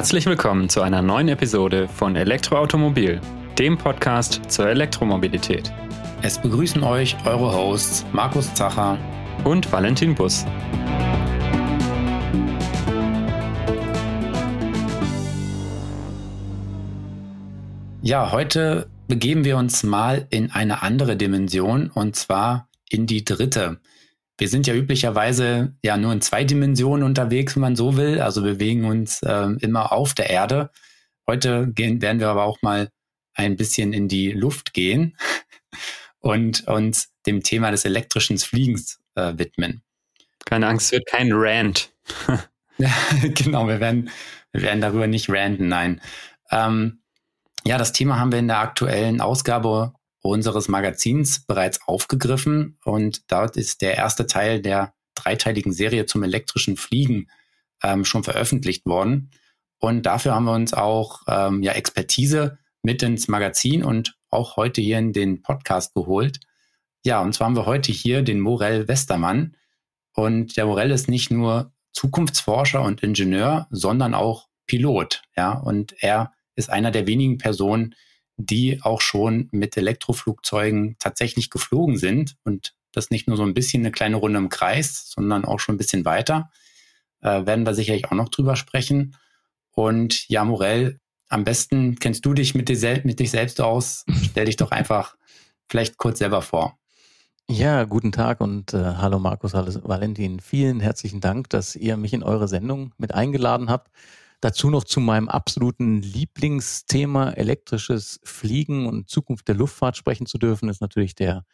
Herzlich willkommen zu einer neuen Episode von Elektroautomobil, dem Podcast zur Elektromobilität. Es begrüßen euch eure Hosts Markus Zacher und Valentin Bus. Ja, heute begeben wir uns mal in eine andere Dimension und zwar in die dritte. Wir sind ja üblicherweise ja nur in zwei Dimensionen unterwegs, wenn man so will. Also bewegen uns äh, immer auf der Erde. Heute gehen, werden wir aber auch mal ein bisschen in die Luft gehen und uns dem Thema des elektrischen Fliegens äh, widmen. Keine Angst, es wird kein Rant. ja, genau, wir werden, wir werden darüber nicht ranten, nein. Ähm, ja, das Thema haben wir in der aktuellen Ausgabe unseres Magazins bereits aufgegriffen und dort ist der erste Teil der dreiteiligen Serie zum elektrischen Fliegen ähm, schon veröffentlicht worden. Und dafür haben wir uns auch ähm, ja, Expertise mit ins Magazin und auch heute hier in den Podcast geholt. Ja, und zwar haben wir heute hier den Morell Westermann. Und der Morell ist nicht nur Zukunftsforscher und Ingenieur, sondern auch Pilot. Ja, und er ist einer der wenigen Personen, die auch schon mit Elektroflugzeugen tatsächlich geflogen sind und das nicht nur so ein bisschen eine kleine Runde im Kreis, sondern auch schon ein bisschen weiter. Äh, werden wir sicherlich auch noch drüber sprechen. Und ja, Morell, am besten kennst du dich mit dir, sel mit dich selbst aus. Stell dich doch einfach vielleicht kurz selber vor. Ja, guten Tag und äh, hallo Markus, hallo Valentin. Vielen herzlichen Dank, dass ihr mich in eure Sendung mit eingeladen habt. Dazu noch zu meinem absoluten Lieblingsthema elektrisches Fliegen und Zukunft der Luftfahrt sprechen zu dürfen, ist natürlich der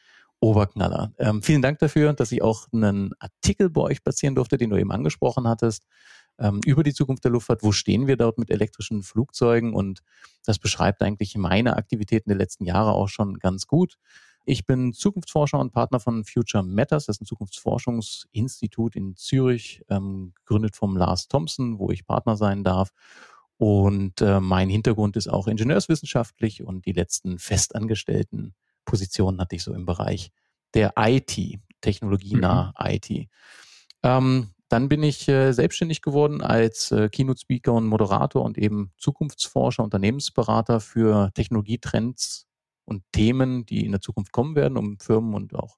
Oberknaller. Ähm, vielen Dank dafür, dass ich auch einen Artikel bei euch platzieren durfte, den du eben angesprochen hattest, ähm, über die Zukunft der Luftfahrt. Wo stehen wir dort mit elektrischen Flugzeugen? Und das beschreibt eigentlich meine Aktivitäten der letzten Jahre auch schon ganz gut. Ich bin Zukunftsforscher und Partner von Future Matters. Das ist ein Zukunftsforschungsinstitut in Zürich, ähm, gegründet vom Lars Thompson, wo ich Partner sein darf. Und äh, mein Hintergrund ist auch ingenieurswissenschaftlich und die letzten festangestellten Positionen hatte ich so im Bereich der IT, technologienah mhm. IT. Ähm, dann bin ich äh, selbstständig geworden als äh, Keynote-Speaker und Moderator und eben Zukunftsforscher, Unternehmensberater für Technologietrends und Themen, die in der Zukunft kommen werden, um Firmen und auch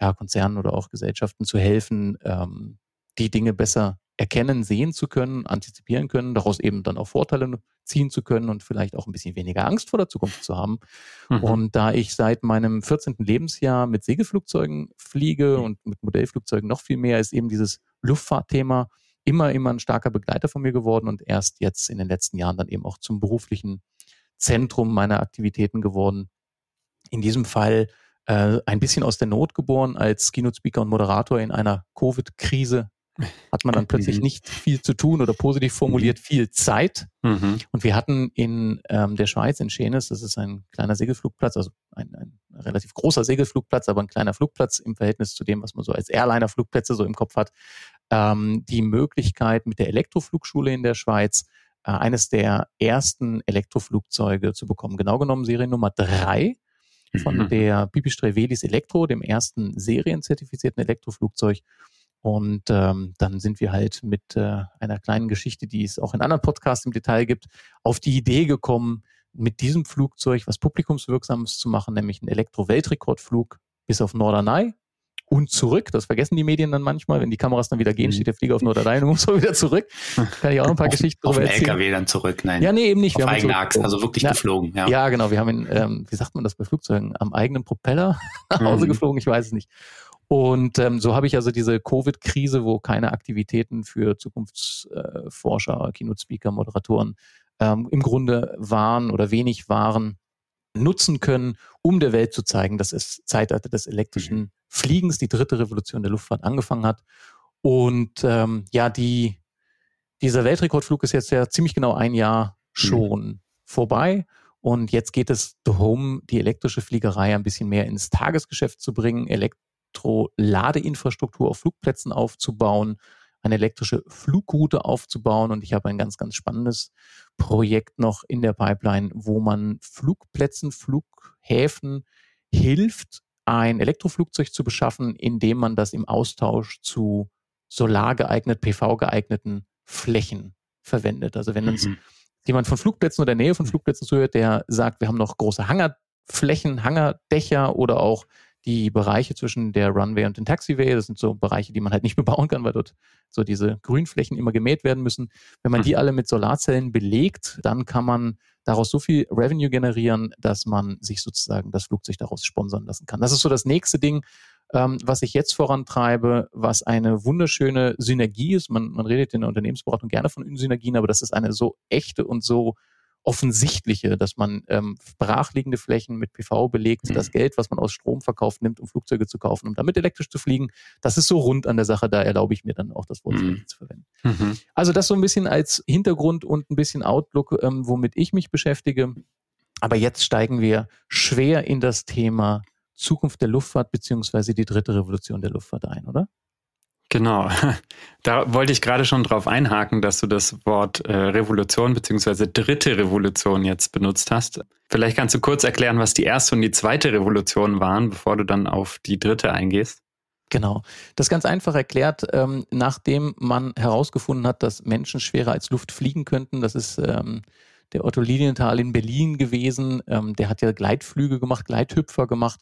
ja, Konzernen oder auch Gesellschaften zu helfen, ähm, die Dinge besser erkennen, sehen zu können, antizipieren können, daraus eben dann auch Vorteile ziehen zu können und vielleicht auch ein bisschen weniger Angst vor der Zukunft zu haben. Mhm. Und da ich seit meinem 14. Lebensjahr mit Segelflugzeugen fliege mhm. und mit Modellflugzeugen noch viel mehr, ist eben dieses Luftfahrtthema immer, immer ein starker Begleiter von mir geworden und erst jetzt in den letzten Jahren dann eben auch zum beruflichen Zentrum meiner Aktivitäten geworden in diesem Fall äh, ein bisschen aus der Not geboren als Keynote-Speaker und Moderator in einer Covid-Krise hat man dann plötzlich mhm. nicht viel zu tun oder positiv formuliert mhm. viel Zeit. Mhm. Und wir hatten in ähm, der Schweiz, in Schenes, das ist ein kleiner Segelflugplatz, also ein, ein relativ großer Segelflugplatz, aber ein kleiner Flugplatz im Verhältnis zu dem, was man so als Airliner-Flugplätze so im Kopf hat, ähm, die Möglichkeit mit der Elektroflugschule in der Schweiz äh, eines der ersten Elektroflugzeuge zu bekommen. Genau genommen Seriennummer drei von mhm. der Pipistrel Velis Elektro, dem ersten serienzertifizierten Elektroflugzeug. Und ähm, dann sind wir halt mit äh, einer kleinen Geschichte, die es auch in anderen Podcasts im Detail gibt, auf die Idee gekommen, mit diesem Flugzeug was Publikumswirksames zu machen, nämlich einen Elektro-Weltrekordflug bis auf Norderney und zurück. Das vergessen die Medien dann manchmal. Wenn die Kameras dann wieder gehen, mhm. steht der Flieger auf Norderney und muss so wieder zurück. Kann ich auch noch ein paar auf, Geschichten drüber erzählen. Auf LKW dann zurück, nein. Ja, nee, eben nicht. Auf wir eigene Achse, also wirklich ja, geflogen. Ja. ja, genau. Wir haben ihn, ähm, wie sagt man das bei Flugzeugen, am eigenen Propeller nach Hause mhm. geflogen. Ich weiß es nicht. Und ähm, so habe ich also diese Covid-Krise, wo keine Aktivitäten für Zukunftsforscher, Keynote-Speaker, Moderatoren ähm, im Grunde waren oder wenig waren, nutzen können, um der Welt zu zeigen, dass es Zeitalter des elektrischen mhm. Fliegens, die dritte Revolution der Luftfahrt angefangen hat. Und ähm, ja, die, dieser Weltrekordflug ist jetzt ja ziemlich genau ein Jahr mhm. schon mhm. vorbei. Und jetzt geht es darum, die elektrische Fliegerei ein bisschen mehr ins Tagesgeschäft zu bringen, Elektro-Ladeinfrastruktur auf Flugplätzen aufzubauen, eine elektrische Flugroute aufzubauen. Und ich habe ein ganz, ganz spannendes Projekt noch in der Pipeline, wo man Flugplätzen, Flughäfen hilft, ein Elektroflugzeug zu beschaffen, indem man das im Austausch zu solargeeignet, PV-geeigneten Flächen verwendet. Also wenn uns mhm. jemand von Flugplätzen oder Nähe von Flugplätzen zuhört, der sagt, wir haben noch große Hangarflächen, Hangardächer oder auch die Bereiche zwischen der Runway und dem Taxiway, das sind so Bereiche, die man halt nicht bebauen kann, weil dort so diese Grünflächen immer gemäht werden müssen. Wenn man die mhm. alle mit Solarzellen belegt, dann kann man daraus so viel Revenue generieren, dass man sich sozusagen das Flugzeug daraus sponsern lassen kann. Das ist so das nächste Ding, ähm, was ich jetzt vorantreibe, was eine wunderschöne Synergie ist. Man, man redet in der Unternehmensberatung gerne von Synergien, aber das ist eine so echte und so offensichtliche, dass man ähm, brachliegende Flächen mit PV belegt, mhm. das Geld, was man aus Strom verkauft, nimmt, um Flugzeuge zu kaufen, um damit elektrisch zu fliegen. Das ist so rund an der Sache, da erlaube ich mir dann auch das Wort mhm. zu verwenden. Mhm. Also das so ein bisschen als Hintergrund und ein bisschen Outlook, ähm, womit ich mich beschäftige. Aber jetzt steigen wir schwer in das Thema Zukunft der Luftfahrt beziehungsweise die dritte Revolution der Luftfahrt ein, oder? Genau, da wollte ich gerade schon drauf einhaken, dass du das Wort äh, Revolution beziehungsweise dritte Revolution jetzt benutzt hast. Vielleicht kannst du kurz erklären, was die erste und die zweite Revolution waren, bevor du dann auf die dritte eingehst. Genau. Das ganz einfach erklärt, ähm, nachdem man herausgefunden hat, dass Menschen schwerer als Luft fliegen könnten. Das ist ähm, der Otto Lilienthal in Berlin gewesen. Ähm, der hat ja Gleitflüge gemacht, Gleithüpfer gemacht.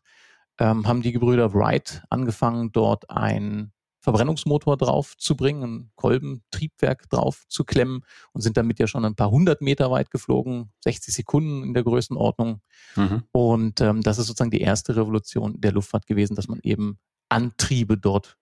Ähm, haben die Gebrüder Wright angefangen, dort ein Verbrennungsmotor drauf zu bringen, ein Kolbentriebwerk drauf zu klemmen und sind damit ja schon ein paar hundert Meter weit geflogen, 60 Sekunden in der Größenordnung. Mhm. Und ähm, das ist sozusagen die erste Revolution der Luftfahrt gewesen, dass man eben Antriebe dort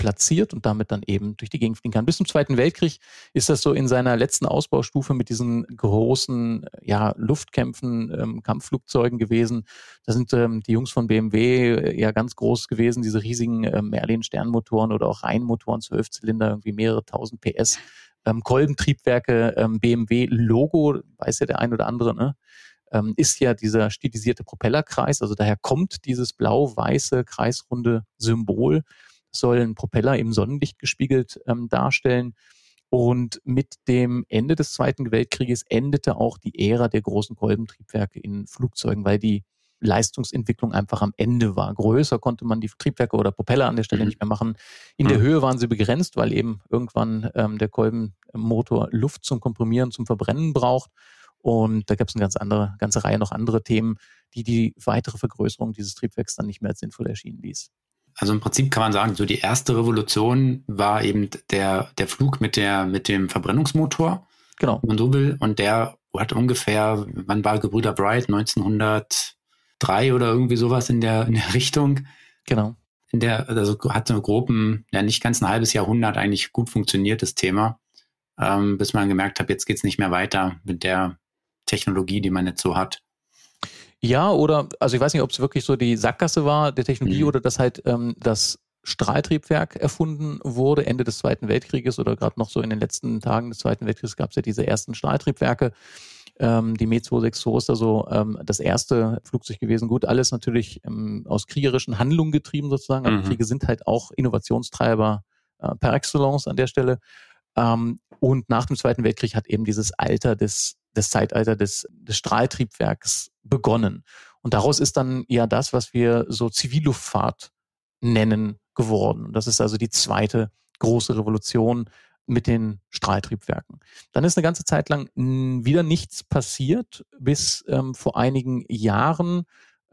platziert und damit dann eben durch die Gegend fliegen kann. Bis zum Zweiten Weltkrieg ist das so in seiner letzten Ausbaustufe mit diesen großen ja, Luftkämpfen, ähm, Kampfflugzeugen gewesen. Da sind ähm, die Jungs von BMW äh, ja ganz groß gewesen, diese riesigen äh, Merlin-Sternmotoren oder auch Rheinmotoren, Zwölfzylinder, irgendwie mehrere tausend PS. Ähm, Kolbentriebwerke, ähm, BMW-Logo, weiß ja der ein oder andere, ne? Ähm, ist ja dieser stilisierte Propellerkreis. Also daher kommt dieses blau-weiße, kreisrunde Symbol sollen Propeller im Sonnenlicht gespiegelt ähm, darstellen. Und mit dem Ende des Zweiten Weltkrieges endete auch die Ära der großen Kolbentriebwerke in Flugzeugen, weil die Leistungsentwicklung einfach am Ende war. Größer konnte man die Triebwerke oder Propeller an der Stelle mhm. nicht mehr machen. In der mhm. Höhe waren sie begrenzt, weil eben irgendwann ähm, der Kolbenmotor Luft zum Komprimieren, zum Verbrennen braucht. Und da gab es eine ganz andere, ganze Reihe noch andere Themen, die die weitere Vergrößerung dieses Triebwerks dann nicht mehr als sinnvoll erschienen ließ. Also im Prinzip kann man sagen, so die erste Revolution war eben der, der Flug mit, der, mit dem Verbrennungsmotor. Genau. Wenn man so will. Und der hat ungefähr, wann war Gebrüder Bright? 1903 oder irgendwie sowas in der, in der Richtung. Genau. In der, also hat so groben, ja nicht ganz ein halbes Jahrhundert eigentlich gut funktioniert, das Thema. Ähm, bis man gemerkt hat, jetzt geht's nicht mehr weiter mit der Technologie, die man jetzt so hat. Ja, oder, also ich weiß nicht, ob es wirklich so die Sackgasse war der Technologie mhm. oder dass halt ähm, das Strahltriebwerk erfunden wurde, Ende des Zweiten Weltkrieges oder gerade noch so in den letzten Tagen des Zweiten Weltkrieges gab es ja diese ersten Strahltriebwerke. Ähm, die Me 262 ist also ähm, das erste Flugzeug gewesen. Gut, alles natürlich ähm, aus kriegerischen Handlungen getrieben sozusagen. Also mhm. Kriege sind halt auch Innovationstreiber äh, per excellence an der Stelle. Ähm, und nach dem Zweiten Weltkrieg hat eben dieses Alter des das Zeitalter des, des Strahltriebwerks begonnen. Und daraus ist dann ja das, was wir so Zivilluftfahrt nennen, geworden. Das ist also die zweite große Revolution mit den Strahltriebwerken. Dann ist eine ganze Zeit lang wieder nichts passiert, bis ähm, vor einigen Jahren,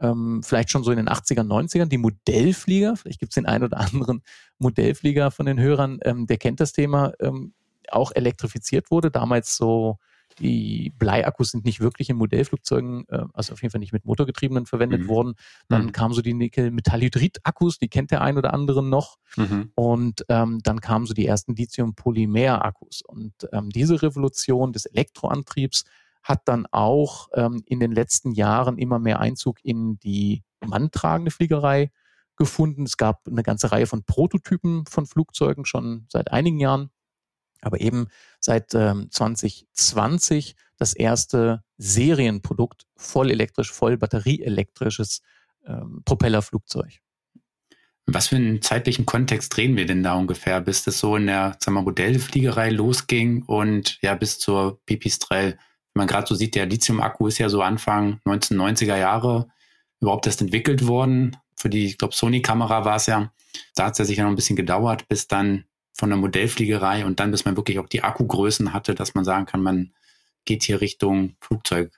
ähm, vielleicht schon so in den 80er, 90ern, die Modellflieger, vielleicht gibt es den einen oder anderen Modellflieger von den Hörern, ähm, der kennt das Thema, ähm, auch elektrifiziert wurde. Damals so die Bleiakkus sind nicht wirklich in Modellflugzeugen, äh, also auf jeden Fall nicht mit Motorgetriebenen verwendet mhm. worden. Dann mhm. kamen so die Nickel-Metallhydrid-Akkus, die kennt der ein oder andere noch. Mhm. Und ähm, dann kamen so die ersten Lithium-Polymer-Akkus. Und ähm, diese Revolution des Elektroantriebs hat dann auch ähm, in den letzten Jahren immer mehr Einzug in die manntragende Fliegerei gefunden. Es gab eine ganze Reihe von Prototypen von Flugzeugen schon seit einigen Jahren aber eben seit ähm, 2020 das erste Serienprodukt voll elektrisch, voll batterieelektrisches ähm, Propellerflugzeug. Was für einen zeitlichen Kontext drehen wir denn da ungefähr, bis das so in der sagen wir, Modellfliegerei losging und ja bis zur Pipistrel? Wenn man gerade so sieht, der Lithium-Akku ist ja so Anfang 1990er Jahre überhaupt erst entwickelt worden. Für die, ich glaube, Sony-Kamera war es ja. Da hat es ja sicher noch ein bisschen gedauert, bis dann von der Modellfliegerei und dann, bis man wirklich auch die Akkugrößen hatte, dass man sagen kann, man geht hier Richtung Flugzeug.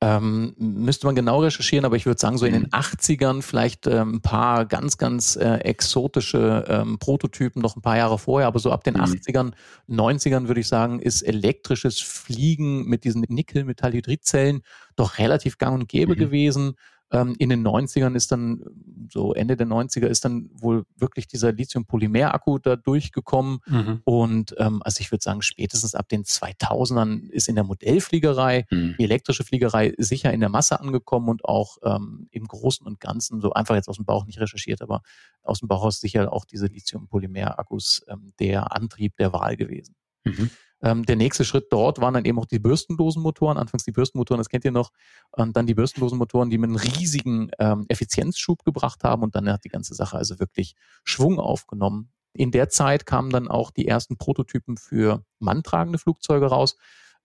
Ähm, müsste man genau recherchieren, aber ich würde sagen, so in den 80ern mhm. vielleicht ähm, ein paar ganz, ganz äh, exotische ähm, Prototypen noch ein paar Jahre vorher, aber so ab den mhm. 80ern, 90ern würde ich sagen, ist elektrisches Fliegen mit diesen Nickel-Metallhydridzellen doch relativ gang und gäbe mhm. gewesen. Ähm, in den 90ern ist dann, so Ende der 90er ist dann wohl wirklich dieser Lithium-Polymer-Akku da durchgekommen. Mhm. Und ähm, also ich würde sagen, spätestens ab den 2000ern ist in der Modellfliegerei, mhm. die elektrische Fliegerei sicher in der Masse angekommen und auch ähm, im Großen und Ganzen, so einfach jetzt aus dem Bauch nicht recherchiert, aber aus dem Bauch aus sicher auch diese Lithium-Polymer-Akkus ähm, der Antrieb der Wahl gewesen. Mhm. Ähm, der nächste Schritt dort waren dann eben auch die bürstenlosen Motoren. Anfangs die Bürstenmotoren, das kennt ihr noch. Und dann die bürstenlosen Motoren, die mit einem riesigen ähm, Effizienzschub gebracht haben. Und dann hat die ganze Sache also wirklich Schwung aufgenommen. In der Zeit kamen dann auch die ersten Prototypen für manntragende Flugzeuge raus.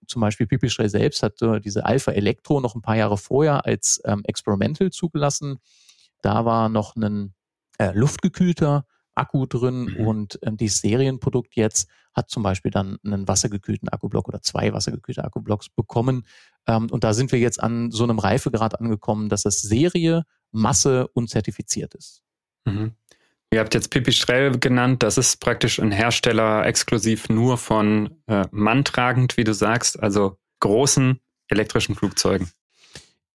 Zum Beispiel Pipistrel selbst hat äh, diese Alpha Electro noch ein paar Jahre vorher als ähm, Experimental zugelassen. Da war noch ein äh, luftgekühlter Akku drin mhm. und ähm, dieses Serienprodukt jetzt hat zum Beispiel dann einen wassergekühlten Akkublock oder zwei wassergekühlte Akkublocks bekommen. Ähm, und da sind wir jetzt an so einem Reifegrad angekommen, dass das Serie, Masse und zertifiziert ist. Mhm. Ihr habt jetzt Pipistrel genannt, das ist praktisch ein Hersteller exklusiv nur von äh, manntragend, wie du sagst, also großen elektrischen Flugzeugen.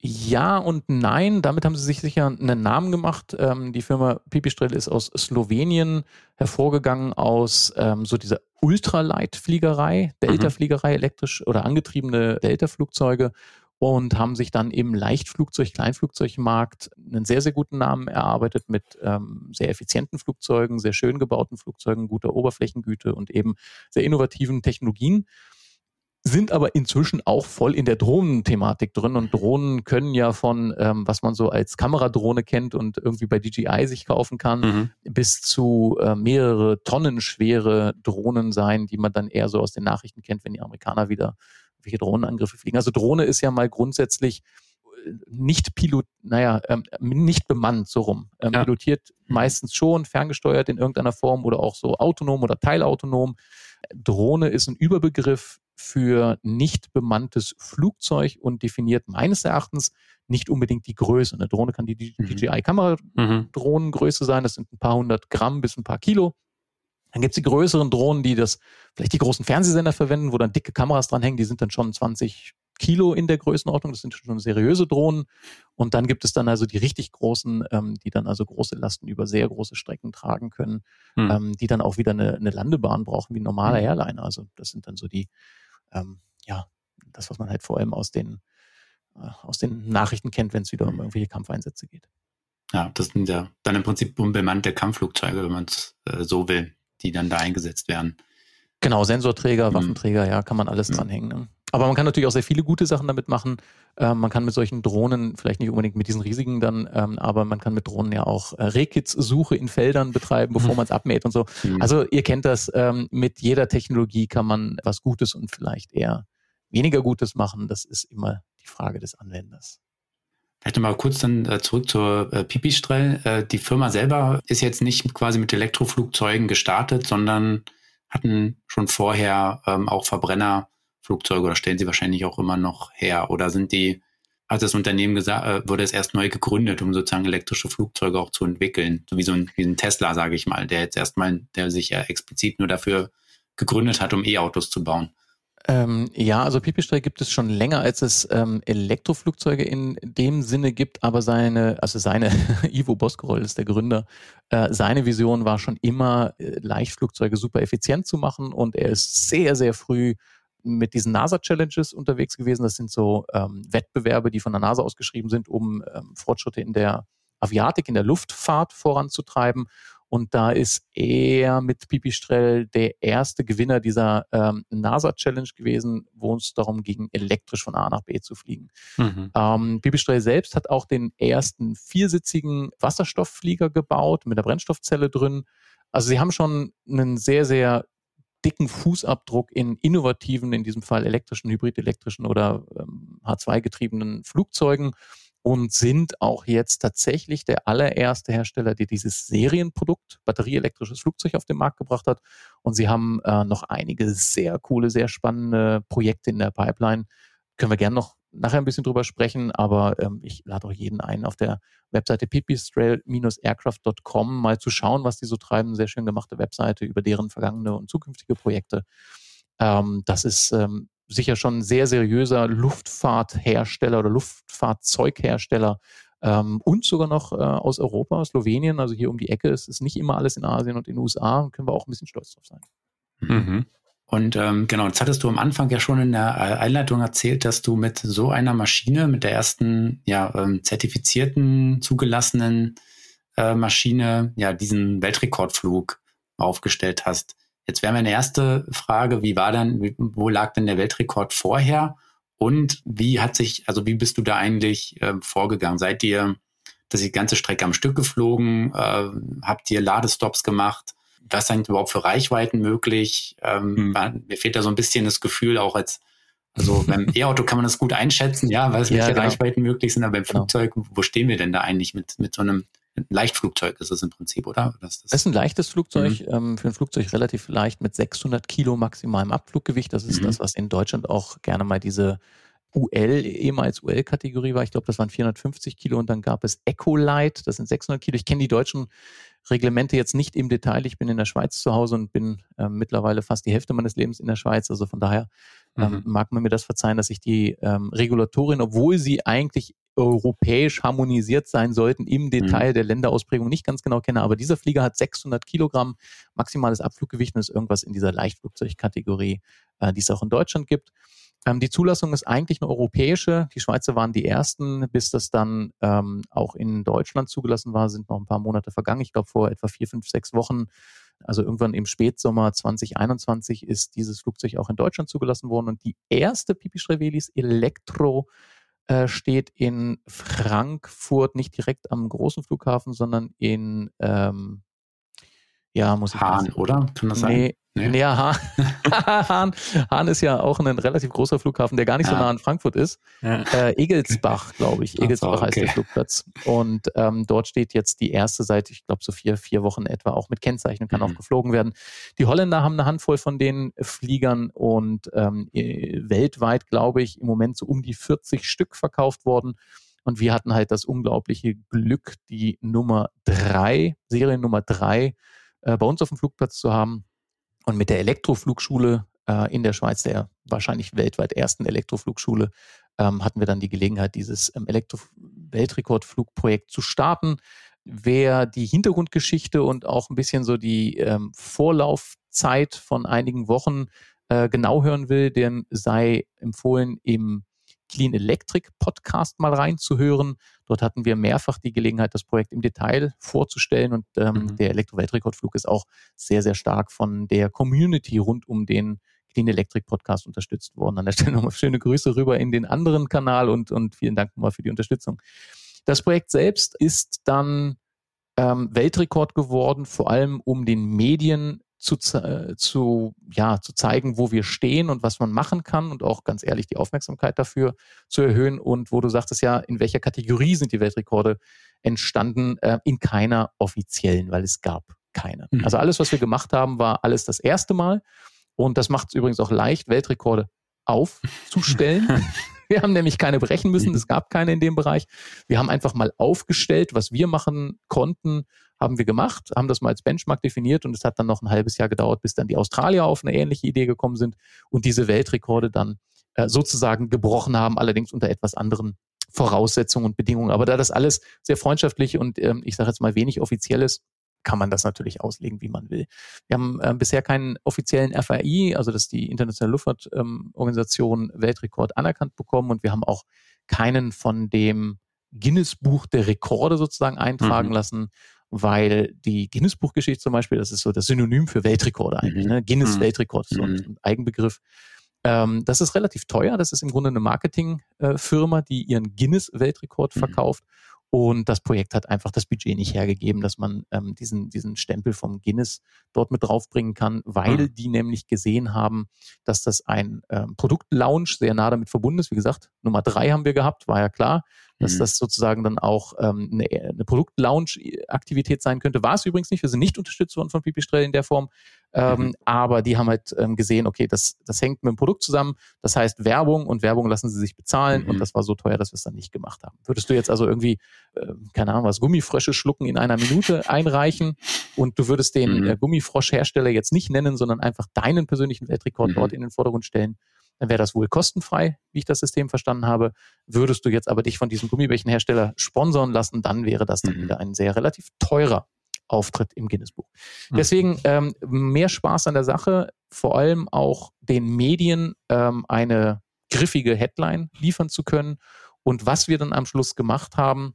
Ja und nein, damit haben sie sich sicher einen Namen gemacht. Ähm, die Firma Pipistrel ist aus Slowenien hervorgegangen aus ähm, so dieser Ultralight-Fliegerei, Delta-Fliegerei, elektrisch oder angetriebene Delta-Flugzeuge und haben sich dann im Leichtflugzeug, Kleinflugzeugmarkt einen sehr, sehr guten Namen erarbeitet mit ähm, sehr effizienten Flugzeugen, sehr schön gebauten Flugzeugen, guter Oberflächengüte und eben sehr innovativen Technologien sind aber inzwischen auch voll in der Drohnenthematik drin und Drohnen können ja von, ähm, was man so als Kameradrohne kennt und irgendwie bei DJI sich kaufen kann, mhm. bis zu äh, mehrere Tonnen schwere Drohnen sein, die man dann eher so aus den Nachrichten kennt, wenn die Amerikaner wieder welche Drohnenangriffe fliegen. Also Drohne ist ja mal grundsätzlich äh, nicht pilot, naja, ähm, nicht bemannt, so rum. Ähm, ja. Pilotiert meistens schon, ferngesteuert in irgendeiner Form oder auch so autonom oder teilautonom. Drohne ist ein Überbegriff für nicht bemanntes Flugzeug und definiert meines Erachtens nicht unbedingt die Größe. Eine Drohne kann die DJI-Kameradrohnengröße mhm. sein, das sind ein paar hundert Gramm bis ein paar Kilo. Dann gibt es die größeren Drohnen, die das vielleicht die großen Fernsehsender verwenden, wo dann dicke Kameras dranhängen, die sind dann schon 20 Kilo in der Größenordnung, das sind schon seriöse Drohnen. Und dann gibt es dann also die richtig großen, ähm, die dann also große Lasten über sehr große Strecken tragen können, mhm. ähm, die dann auch wieder eine, eine Landebahn brauchen wie ein normaler mhm. Airliner. Also das sind dann so die ähm, ja, das, was man halt vor allem aus den, äh, aus den Nachrichten kennt, wenn es wieder um irgendwelche Kampfeinsätze geht. Ja, das sind ja dann im Prinzip unbemannte Kampfflugzeuge, wenn man es äh, so will, die dann da eingesetzt werden. Genau, Sensorträger, mhm. Waffenträger, ja, kann man alles mhm. dranhängen. Ne? Aber man kann natürlich auch sehr viele gute Sachen damit machen. Ähm, man kann mit solchen Drohnen, vielleicht nicht unbedingt mit diesen riesigen dann, ähm, aber man kann mit Drohnen ja auch äh, Rehkits-Suche in Feldern betreiben, bevor mhm. man es abmäht und so. Mhm. Also ihr kennt das, ähm, mit jeder Technologie kann man was Gutes und vielleicht eher weniger Gutes machen. Das ist immer die Frage des Anwenders. Vielleicht nochmal kurz dann äh, zurück zur äh, Pipistrel. Äh, die Firma selber ist jetzt nicht quasi mit Elektroflugzeugen gestartet, sondern hatten schon vorher ähm, auch Verbrenner Flugzeuge oder stellen sie wahrscheinlich auch immer noch her? Oder sind die, als das Unternehmen gesagt, äh, wurde es erst neu gegründet, um sozusagen elektrische Flugzeuge auch zu entwickeln? So wie so ein, wie ein Tesla, sage ich mal, der jetzt erstmal, der sich ja explizit nur dafür gegründet hat, um E-Autos zu bauen. Ähm, ja, also Pipistrel gibt es schon länger, als es ähm, Elektroflugzeuge in dem Sinne gibt, aber seine, also seine, Ivo Boskerol ist der Gründer, äh, seine Vision war schon immer, äh, Leichtflugzeuge super effizient zu machen und er ist sehr, sehr früh mit diesen NASA-Challenges unterwegs gewesen. Das sind so ähm, Wettbewerbe, die von der NASA ausgeschrieben sind, um ähm, Fortschritte in der Aviatik, in der Luftfahrt voranzutreiben. Und da ist er mit Pipistrel der erste Gewinner dieser ähm, NASA-Challenge gewesen, wo es darum ging, elektrisch von A nach B zu fliegen. Mhm. Ähm, Pipistrel selbst hat auch den ersten viersitzigen Wasserstoffflieger gebaut mit einer Brennstoffzelle drin. Also sie haben schon einen sehr, sehr dicken Fußabdruck in innovativen, in diesem Fall elektrischen, hybridelektrischen oder ähm, H2-getriebenen Flugzeugen und sind auch jetzt tatsächlich der allererste Hersteller, der dieses Serienprodukt, batterieelektrisches Flugzeug auf den Markt gebracht hat. Und sie haben äh, noch einige sehr coole, sehr spannende Projekte in der Pipeline. Können wir gerne noch nachher ein bisschen drüber sprechen, aber ähm, ich lade auch jeden ein, auf der Webseite pipistrail-aircraft.com mal zu schauen, was die so treiben. Sehr schön gemachte Webseite über deren vergangene und zukünftige Projekte. Ähm, das ist ähm, sicher schon ein sehr seriöser Luftfahrthersteller oder Luftfahrzeughersteller ähm, und sogar noch äh, aus Europa, Slowenien, also hier um die Ecke. Es ist nicht immer alles in Asien und in den USA, können wir auch ein bisschen stolz drauf sein. Mhm. Und ähm, genau, jetzt hattest du am Anfang ja schon in der Einleitung erzählt, dass du mit so einer Maschine, mit der ersten ja, ähm, zertifizierten, zugelassenen äh, Maschine, ja, diesen Weltrekordflug aufgestellt hast. Jetzt wäre meine erste Frage, wie war wie, wo lag denn der Weltrekord vorher? Und wie hat sich, also wie bist du da eigentlich äh, vorgegangen? Seid ihr das die ganze Strecke am Stück geflogen? Äh, habt ihr Ladestops gemacht? Was sind überhaupt für Reichweiten möglich? Ähm, hm. Mir fehlt da so ein bisschen das Gefühl, auch als, also beim E-Auto kann man das gut einschätzen, ja, weil es welche genau. Reichweiten möglich sind, aber beim genau. Flugzeug, wo stehen wir denn da eigentlich mit, mit so einem ein Leichtflugzeug ist es im Prinzip, oder? Das, das, ist ein leichtes Flugzeug, mhm. ähm, für ein Flugzeug relativ leicht mit 600 Kilo maximalem Abfluggewicht. Das ist mhm. das, was in Deutschland auch gerne mal diese UL, ehemals UL-Kategorie war. Ich glaube, das waren 450 Kilo und dann gab es Ecolight, das sind 600 Kilo. Ich kenne die deutschen Reglemente jetzt nicht im Detail. Ich bin in der Schweiz zu Hause und bin äh, mittlerweile fast die Hälfte meines Lebens in der Schweiz. Also von daher ähm, mhm. mag man mir das verzeihen, dass ich die ähm, Regulatorin, obwohl sie eigentlich europäisch harmonisiert sein sollten, im Detail mhm. der Länderausprägung nicht ganz genau kenne. Aber dieser Flieger hat 600 Kilogramm maximales Abfluggewicht und ist irgendwas in dieser Leichtflugzeugkategorie, äh, die es auch in Deutschland gibt. Ähm, die Zulassung ist eigentlich eine europäische. Die Schweizer waren die ersten, bis das dann ähm, auch in Deutschland zugelassen war, sind noch ein paar Monate vergangen. Ich glaube, vor etwa vier, fünf, sechs Wochen, also irgendwann im Spätsommer 2021, ist dieses Flugzeug auch in Deutschland zugelassen worden. Und die erste Pipistrelli Elektro äh, steht in Frankfurt, nicht direkt am großen Flughafen, sondern in ähm, ja, muss ich Hahn, oder? Kann das sein? Nee, Nee. Ja, Hahn, Hahn, Hahn ist ja auch ein relativ großer Flughafen, der gar nicht ja. so nah an Frankfurt ist. Ja. Äh, Egelsbach, glaube ich. Egelsbach okay. heißt der Flugplatz. Und ähm, dort steht jetzt die erste seit, ich glaube, so vier, vier Wochen etwa auch mit Kennzeichen und kann mhm. auch geflogen werden. Die Holländer haben eine Handvoll von den Fliegern und ähm, äh, weltweit, glaube ich, im Moment so um die 40 Stück verkauft worden. Und wir hatten halt das unglaubliche Glück, die Nummer drei, Serie Nummer drei, äh, bei uns auf dem Flugplatz zu haben und mit der Elektroflugschule äh, in der Schweiz, der wahrscheinlich weltweit ersten Elektroflugschule, ähm, hatten wir dann die Gelegenheit, dieses ähm, Elektro-Weltrekordflugprojekt zu starten. Wer die Hintergrundgeschichte und auch ein bisschen so die ähm, Vorlaufzeit von einigen Wochen äh, genau hören will, dem sei empfohlen, im Clean Electric Podcast mal reinzuhören. Dort hatten wir mehrfach die Gelegenheit, das Projekt im Detail vorzustellen und ähm, mhm. der Elektro-Weltrekordflug ist auch sehr, sehr stark von der Community rund um den Clean Electric Podcast unterstützt worden. An der Stelle nochmal schöne Grüße rüber in den anderen Kanal und, und vielen Dank nochmal für die Unterstützung. Das Projekt selbst ist dann ähm, Weltrekord geworden, vor allem um den Medien zu, äh, zu, ja, zu zeigen, wo wir stehen und was man machen kann und auch ganz ehrlich die Aufmerksamkeit dafür zu erhöhen. Und wo du sagtest ja, in welcher Kategorie sind die Weltrekorde entstanden? Äh, in keiner offiziellen, weil es gab keine. Mhm. Also alles, was wir gemacht haben, war alles das erste Mal. Und das macht es übrigens auch leicht, Weltrekorde aufzustellen. Wir haben nämlich keine brechen müssen, mhm. es gab keine in dem Bereich. Wir haben einfach mal aufgestellt, was wir machen konnten, haben wir gemacht, haben das mal als Benchmark definiert und es hat dann noch ein halbes Jahr gedauert, bis dann die Australier auf eine ähnliche Idee gekommen sind und diese Weltrekorde dann äh, sozusagen gebrochen haben, allerdings unter etwas anderen Voraussetzungen und Bedingungen. Aber da das alles sehr freundschaftlich und ähm, ich sage jetzt mal wenig offizielles kann man das natürlich auslegen, wie man will. Wir haben äh, bisher keinen offiziellen FAI, also das ist die Internationale Luftfahrtorganisation, ähm, Weltrekord anerkannt bekommen und wir haben auch keinen von dem Guinness-Buch der Rekorde sozusagen eintragen mhm. lassen, weil die Guinness-Buchgeschichte zum Beispiel, das ist so das Synonym für Weltrekorde eigentlich. Mhm. Ne? Guinness-Weltrekord mhm. ist so ein, mhm. Eigenbegriff. Ähm, das ist relativ teuer. Das ist im Grunde eine Marketingfirma, äh, die ihren Guinness-Weltrekord mhm. Und das Projekt hat einfach das Budget nicht hergegeben, dass man ähm, diesen, diesen Stempel vom Guinness dort mit draufbringen kann, weil mhm. die nämlich gesehen haben, dass das ein ähm, Produktlaunch sehr nah damit verbunden ist. Wie gesagt, Nummer drei haben wir gehabt, war ja klar. dass mhm. das sozusagen dann auch ähm, eine, eine Produktlaunch-Aktivität sein könnte. War es übrigens nicht. Wir sind nicht unterstützt worden von Pipistrel in der Form. Ähm, mhm. Aber die haben halt ähm, gesehen, okay, das, das hängt mit dem Produkt zusammen. Das heißt Werbung und Werbung lassen sie sich bezahlen mhm. und das war so teuer, dass wir es dann nicht gemacht haben. Würdest du jetzt also irgendwie, äh, keine Ahnung, was Gummifrösche schlucken in einer Minute einreichen und du würdest den mhm. äh, Gummifroschhersteller jetzt nicht nennen, sondern einfach deinen persönlichen Weltrekord mhm. dort in den Vordergrund stellen, dann wäre das wohl kostenfrei, wie ich das System verstanden habe. Würdest du jetzt aber dich von diesem Gummibärchenhersteller sponsern lassen, dann wäre das dann mhm. wieder ein sehr relativ teurer Auftritt im Guinness-Buch. Mhm. Deswegen ähm, mehr Spaß an der Sache, vor allem auch den Medien ähm, eine griffige Headline liefern zu können. Und was wir dann am Schluss gemacht haben,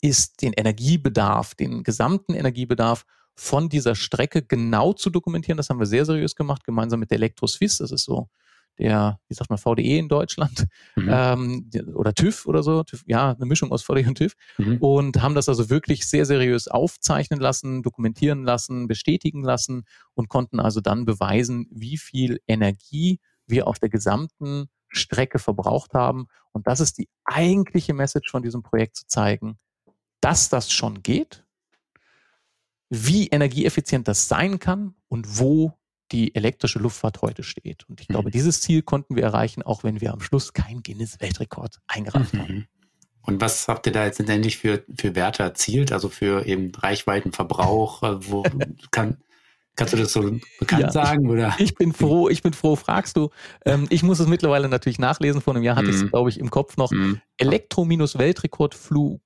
ist den Energiebedarf, den gesamten Energiebedarf von dieser Strecke genau zu dokumentieren. Das haben wir sehr seriös gemacht, gemeinsam mit der Elektroswiss. Das ist so der, wie sagt man, VDE in Deutschland mhm. ähm, oder TÜV oder so, TÜV, ja, eine Mischung aus VDE und TÜV mhm. und haben das also wirklich sehr seriös aufzeichnen lassen, dokumentieren lassen, bestätigen lassen und konnten also dann beweisen, wie viel Energie wir auf der gesamten Strecke verbraucht haben. Und das ist die eigentliche Message von diesem Projekt zu zeigen, dass das schon geht, wie energieeffizient das sein kann und wo die elektrische Luftfahrt heute steht. Und ich glaube, mhm. dieses Ziel konnten wir erreichen, auch wenn wir am Schluss keinen Guinness-Weltrekord eingereicht mhm. haben. Und was habt ihr da jetzt endlich für, für Werte erzielt? Also für eben Reichweitenverbrauch? Äh, wo kann, kannst du das so bekannt ja, sagen? Oder? Ich, ich, bin froh, ich bin froh, fragst du. Ähm, ich muss es mittlerweile natürlich nachlesen. Vor einem Jahr hatte ich es, mhm. glaube ich, im Kopf noch. Mhm. Elektro-Weltrekordflug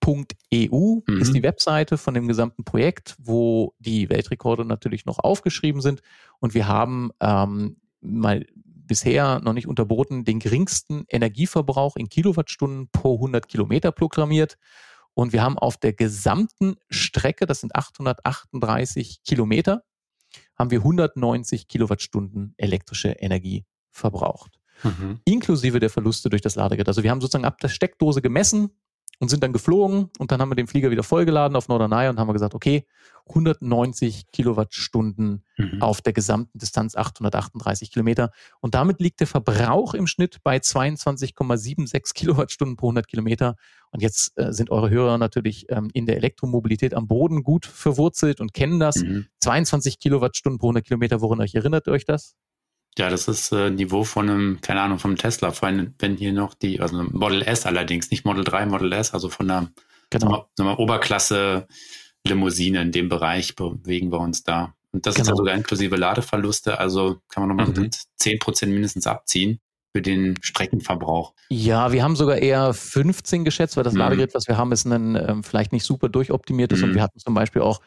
Weltrekord.eu mhm. ist die Webseite von dem gesamten Projekt, wo die Weltrekorde natürlich noch aufgeschrieben sind. Und wir haben ähm, mal bisher noch nicht unterboten den geringsten Energieverbrauch in Kilowattstunden pro 100 Kilometer programmiert. Und wir haben auf der gesamten Strecke, das sind 838 Kilometer, haben wir 190 Kilowattstunden elektrische Energie verbraucht. Mhm. Inklusive der Verluste durch das Ladegerät. Also wir haben sozusagen ab der Steckdose gemessen, und sind dann geflogen und dann haben wir den Flieger wieder vollgeladen auf Norderney und haben gesagt, okay, 190 Kilowattstunden mhm. auf der gesamten Distanz 838 Kilometer. Und damit liegt der Verbrauch im Schnitt bei 22,76 Kilowattstunden pro 100 Kilometer. Und jetzt äh, sind eure Hörer natürlich ähm, in der Elektromobilität am Boden gut verwurzelt und kennen das. Mhm. 22 Kilowattstunden pro 100 Kilometer, woran euch erinnert euch das? Ja, das ist äh, Niveau von einem, keine Ahnung, vom Tesla. Vor allem, wenn hier noch die, also Model S allerdings, nicht Model 3, Model S, also von einer genau. sagen Oberklasse Limousine in dem Bereich bewegen wir uns da. Und das genau. ist ja genau. sogar inklusive Ladeverluste, also kann man nochmal mhm. 10 Prozent mindestens abziehen für den Streckenverbrauch. Ja, wir haben sogar eher 15 geschätzt, weil das mhm. Ladegerät, was wir haben, ist ein ähm, vielleicht nicht super durchoptimiertes mhm. und wir hatten zum Beispiel auch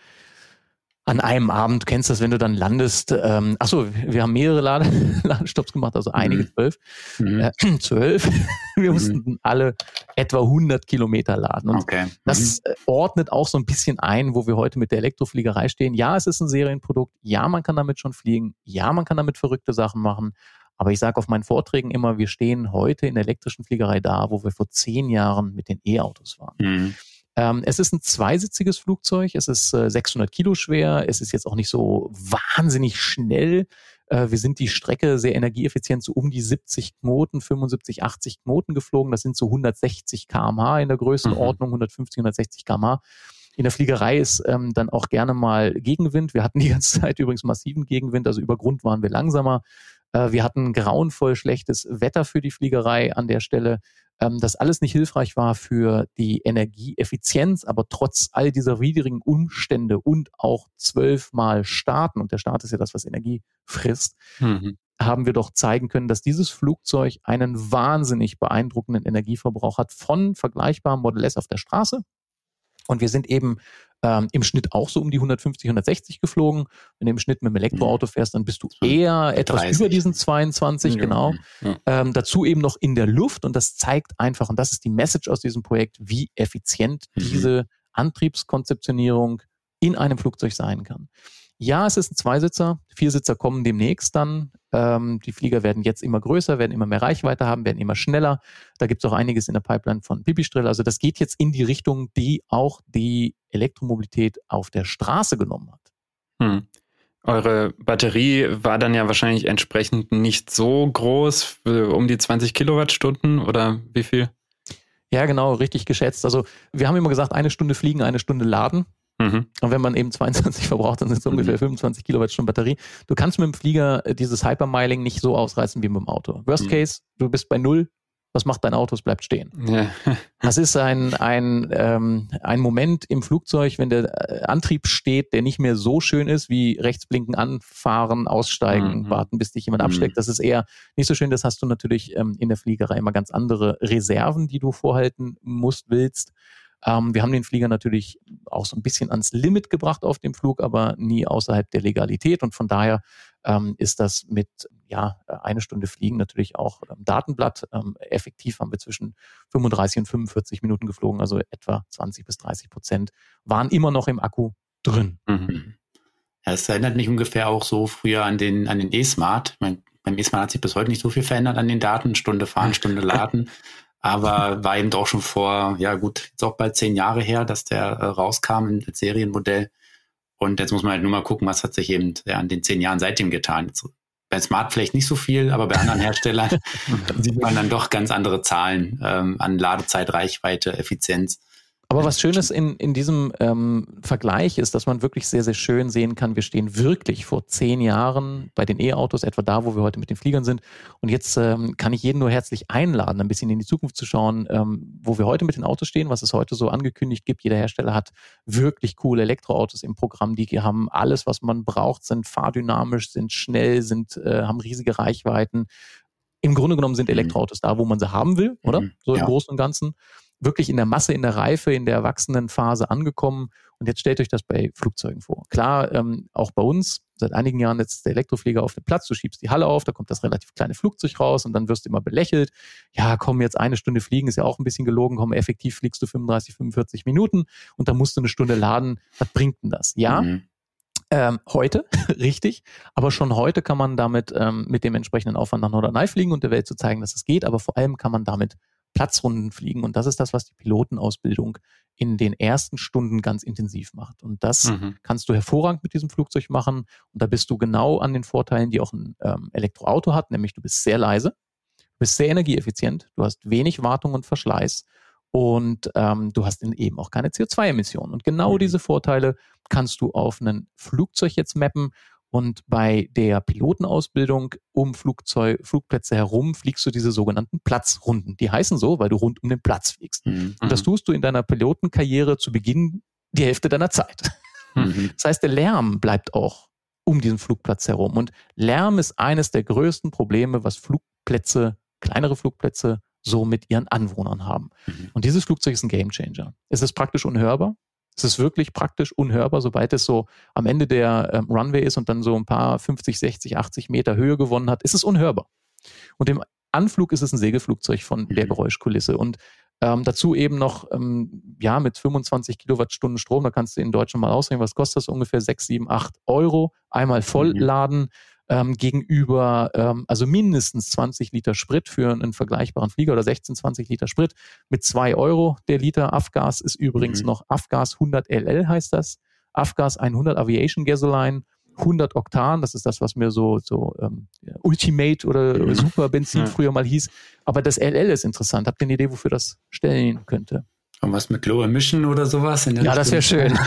an einem Abend, du kennst das, wenn du dann landest, ähm, achso, wir haben mehrere Lade Ladestopps gemacht, also einige, mhm. zwölf, mhm. Äh, zwölf. wir mhm. mussten alle etwa 100 Kilometer laden. Und okay. das mhm. äh, ordnet auch so ein bisschen ein, wo wir heute mit der Elektrofliegerei stehen. Ja, es ist ein Serienprodukt. Ja, man kann damit schon fliegen. Ja, man kann damit verrückte Sachen machen. Aber ich sage auf meinen Vorträgen immer, wir stehen heute in der elektrischen Fliegerei da, wo wir vor zehn Jahren mit den E-Autos waren. Mhm. Ähm, es ist ein zweisitziges Flugzeug, es ist äh, 600 Kilo schwer, es ist jetzt auch nicht so wahnsinnig schnell. Äh, wir sind die Strecke sehr energieeffizient, so um die 70 Knoten, 75, 80 Knoten geflogen. Das sind so 160 kmh in der Größenordnung, mhm. 150, 160 kmh. In der Fliegerei ist ähm, dann auch gerne mal Gegenwind. Wir hatten die ganze Zeit übrigens massiven Gegenwind, also über Grund waren wir langsamer. Äh, wir hatten grauenvoll schlechtes Wetter für die Fliegerei an der Stelle ähm, das alles nicht hilfreich war für die Energieeffizienz, aber trotz all dieser widrigen Umstände und auch zwölfmal starten, und der Start ist ja das, was Energie frisst, mhm. haben wir doch zeigen können, dass dieses Flugzeug einen wahnsinnig beeindruckenden Energieverbrauch hat von vergleichbarem Model S auf der Straße. Und wir sind eben ähm, im Schnitt auch so um die 150, 160 geflogen. Wenn du im Schnitt mit dem Elektroauto fährst, dann bist du eher etwas 30. über diesen 22, ja, genau. Ja. Ähm, dazu eben noch in der Luft und das zeigt einfach, und das ist die Message aus diesem Projekt, wie effizient mhm. diese Antriebskonzeptionierung in einem Flugzeug sein kann. Ja, es ist ein Zweisitzer. Viersitzer kommen demnächst dann. Ähm, die Flieger werden jetzt immer größer, werden immer mehr Reichweite haben, werden immer schneller. Da gibt es auch einiges in der Pipeline von Pipistrel. Also das geht jetzt in die Richtung, die auch die Elektromobilität auf der Straße genommen hat. Hm. Eure Batterie war dann ja wahrscheinlich entsprechend nicht so groß, um die 20 Kilowattstunden oder wie viel? Ja, genau, richtig geschätzt. Also wir haben immer gesagt, eine Stunde fliegen, eine Stunde laden. Mhm. Und wenn man eben 22 verbraucht, dann sind es mhm. ungefähr 25 Kilowattstunden Batterie. Du kannst mit dem Flieger äh, dieses Hypermiling nicht so ausreißen wie mit dem Auto. Worst mhm. Case, du bist bei null, was macht dein Auto? Es bleibt stehen. Ja. Das ist ein, ein, ähm, ein Moment im Flugzeug, wenn der äh, Antrieb steht, der nicht mehr so schön ist, wie rechts blinken, anfahren, aussteigen, mhm. warten, bis dich jemand mhm. absteckt. Das ist eher nicht so schön. Das hast du natürlich ähm, in der Fliegerei immer ganz andere Reserven, die du vorhalten musst, willst. Ähm, wir haben den Flieger natürlich auch so ein bisschen ans Limit gebracht auf dem Flug, aber nie außerhalb der Legalität. Und von daher ähm, ist das mit ja eine Stunde Fliegen natürlich auch ähm, Datenblatt. Ähm, effektiv haben wir zwischen 35 und 45 Minuten geflogen, also etwa 20 bis 30 Prozent waren immer noch im Akku drin. Mhm. Ja, es erinnert mich ungefähr auch so früher an den, an den E-Smart. Mein, beim E-Smart hat sich bis heute nicht so viel verändert an den Daten. Stunde fahren, Stunde laden. Aber war eben doch schon vor, ja gut, jetzt auch bald zehn Jahre her, dass der äh, rauskam im Serienmodell. Und jetzt muss man halt nur mal gucken, was hat sich eben ja, an den zehn Jahren seitdem getan. Jetzt, bei Smart vielleicht nicht so viel, aber bei anderen Herstellern sieht man dann doch ganz andere Zahlen ähm, an Ladezeit, Reichweite, Effizienz. Aber was Schönes in, in diesem ähm, Vergleich ist, dass man wirklich sehr, sehr schön sehen kann, wir stehen wirklich vor zehn Jahren bei den E-Autos, etwa da, wo wir heute mit den Fliegern sind. Und jetzt ähm, kann ich jeden nur herzlich einladen, ein bisschen in die Zukunft zu schauen, ähm, wo wir heute mit den Autos stehen, was es heute so angekündigt gibt. Jeder Hersteller hat wirklich coole Elektroautos im Programm, die haben alles, was man braucht, sind fahrdynamisch, sind schnell, sind, äh, haben riesige Reichweiten. Im Grunde genommen sind mhm. Elektroautos da, wo man sie haben will, oder? Mhm. So im ja. Großen und Ganzen wirklich in der Masse, in der Reife, in der Erwachsenenphase angekommen. Und jetzt stellt euch das bei Flugzeugen vor. Klar, ähm, auch bei uns, seit einigen Jahren jetzt der Elektroflieger auf dem Platz, du schiebst die Halle auf, da kommt das relativ kleine Flugzeug raus und dann wirst du immer belächelt. Ja, komm, jetzt eine Stunde fliegen, ist ja auch ein bisschen gelogen, komm, effektiv fliegst du 35, 45 Minuten und dann musst du eine Stunde laden. Was bringt denn das? Ja, mhm. Ähm, heute, richtig. Aber schon heute kann man damit ähm, mit dem entsprechenden Aufwand nach Norderney fliegen und der Welt zu zeigen, dass es geht. Aber vor allem kann man damit Platzrunden fliegen. Und das ist das, was die Pilotenausbildung in den ersten Stunden ganz intensiv macht. Und das mhm. kannst du hervorragend mit diesem Flugzeug machen. Und da bist du genau an den Vorteilen, die auch ein ähm, Elektroauto hat, nämlich du bist sehr leise, du bist sehr energieeffizient, du hast wenig Wartung und Verschleiß und ähm, du hast eben auch keine CO2-Emissionen. Und genau mhm. diese Vorteile kannst du auf ein Flugzeug jetzt mappen und bei der Pilotenausbildung um Flugzeug, Flugplätze herum fliegst du diese sogenannten Platzrunden. Die heißen so, weil du rund um den Platz fliegst. Mhm. Und das mhm. tust du in deiner Pilotenkarriere zu Beginn die Hälfte deiner Zeit. Mhm. Das heißt, der Lärm bleibt auch um diesen Flugplatz herum. Und Lärm ist eines der größten Probleme, was Flugplätze, kleinere Flugplätze so mit ihren Anwohnern haben. Mhm. Und dieses Flugzeug ist ein Gamechanger. Es ist praktisch unhörbar. Es ist wirklich praktisch unhörbar, sobald es so am Ende der ähm, Runway ist und dann so ein paar 50, 60, 80 Meter Höhe gewonnen hat, ist es unhörbar. Und im Anflug ist es ein Segelflugzeug von der mhm. Geräuschkulisse. Und ähm, dazu eben noch, ähm, ja, mit 25 Kilowattstunden Strom, da kannst du in Deutschland mal ausrechnen, was kostet das ungefähr? 6, 7, 8 Euro. Einmal vollladen. Mhm ähm, gegenüber, ähm, also mindestens 20 Liter Sprit für einen vergleichbaren Flieger oder 16, 20 Liter Sprit mit 2 Euro der Liter. Afgas ist übrigens mhm. noch Afgas 100 LL heißt das. Afgas 100 Aviation Gasoline. 100 Oktan, das ist das, was mir so, so ähm, Ultimate oder mhm. Super Benzin ja. früher mal hieß. Aber das LL ist interessant. Habt ihr eine Idee, wofür das stellen könnte? Was mit Low Emission oder sowas? ja, das wäre schön.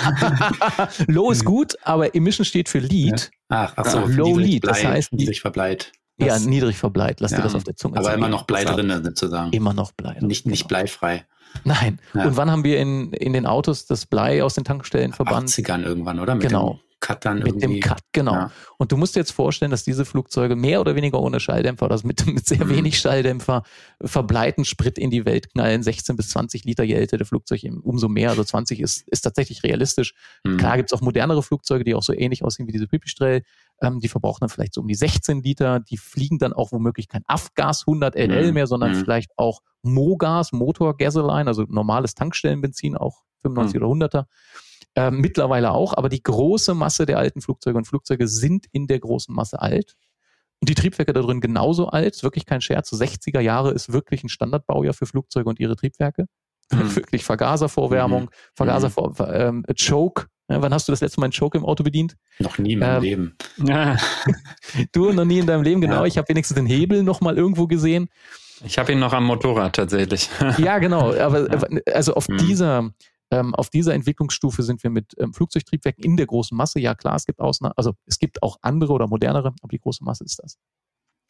Low ist gut, aber Emission steht für Lead. Ach, ach so, Low Lead, das heißt niedrig verbleit. Ja, niedrig verbleit. Lass ja, dir das auf der Zunge Aber immer noch Blei drin, sozusagen. Immer noch Blei. Nicht, nicht genau. bleifrei. Nein. Ja. Und wann haben wir in, in den Autos das Blei aus den Tankstellen verbannt? 80ern irgendwann, oder? Mit genau. Cut dann mit irgendwie. dem Cut, genau. Ja. Und du musst dir jetzt vorstellen, dass diese Flugzeuge mehr oder weniger ohne Schalldämpfer oder mit, mit sehr mhm. wenig Schalldämpfer verbleiten, Sprit in die Welt knallen, 16 bis 20 Liter je älter der Flugzeug, umso mehr, also 20 ist, ist tatsächlich realistisch. Mhm. Klar gibt's auch modernere Flugzeuge, die auch so ähnlich aussehen wie diese Pipistrel, ähm, die verbrauchen dann vielleicht so um die 16 Liter, die fliegen dann auch womöglich kein Afgas 100 LL mhm. mehr, sondern mhm. vielleicht auch Mogas, Motor Gasoline, also normales Tankstellenbenzin, auch 95 mhm. oder 100er. Äh, mittlerweile auch, aber die große Masse der alten Flugzeuge und Flugzeuge sind in der großen Masse alt. Und die Triebwerke da drin genauso alt, ist wirklich kein Scherz. So 60er Jahre ist wirklich ein Standardbaujahr für Flugzeuge und ihre Triebwerke. Mhm. Wirklich Vergaservorwärmung, mhm. Vergaservor mhm. ähm, Choke. Ja, wann hast du das letzte Mal einen Choke im Auto bedient? Noch nie in meinem ähm, Leben. du noch nie in deinem Leben, genau. Ja. Ich habe wenigstens den Hebel noch mal irgendwo gesehen. Ich habe ihn noch am Motorrad tatsächlich. ja, genau. Aber also auf mhm. dieser ähm, auf dieser Entwicklungsstufe sind wir mit ähm, Flugzeugtriebwerken in der großen Masse. Ja, klar, es gibt Ausnahmen, also es gibt auch andere oder modernere, aber die große Masse ist das.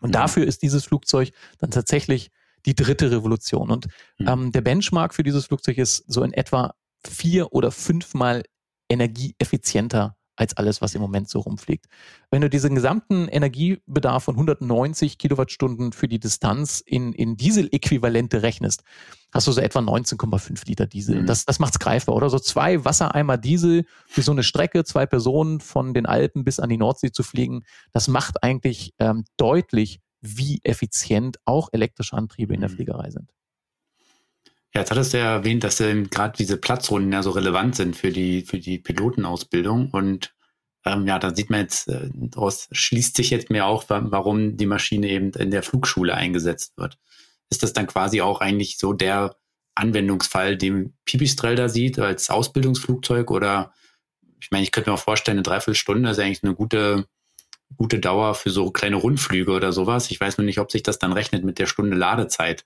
Und mhm. dafür ist dieses Flugzeug dann tatsächlich die dritte Revolution. Und mhm. ähm, der Benchmark für dieses Flugzeug ist so in etwa vier oder fünfmal energieeffizienter als alles, was im Moment so rumfliegt. Wenn du diesen gesamten Energiebedarf von 190 Kilowattstunden für die Distanz in, in Diesel-Äquivalente rechnest, hast du so etwa 19,5 Liter Diesel. Mhm. Das, das macht's greifbar, oder? So zwei Wassereimer Diesel für so eine Strecke, zwei Personen von den Alpen bis an die Nordsee zu fliegen, das macht eigentlich ähm, deutlich, wie effizient auch elektrische Antriebe in der mhm. Fliegerei sind. Ja, jetzt hattest du ja erwähnt, dass ähm, gerade diese Platzrunden ja so relevant sind für die, für die Pilotenausbildung. Und ähm, ja, da sieht man jetzt, äh, daraus schließt sich jetzt mehr auch, warum die Maschine eben in der Flugschule eingesetzt wird. Ist das dann quasi auch eigentlich so der Anwendungsfall, den Pipistrel da sieht als Ausbildungsflugzeug? Oder ich meine, ich könnte mir auch vorstellen, eine Dreiviertelstunde ist eigentlich eine gute, gute Dauer für so kleine Rundflüge oder sowas. Ich weiß nur nicht, ob sich das dann rechnet mit der Stunde Ladezeit,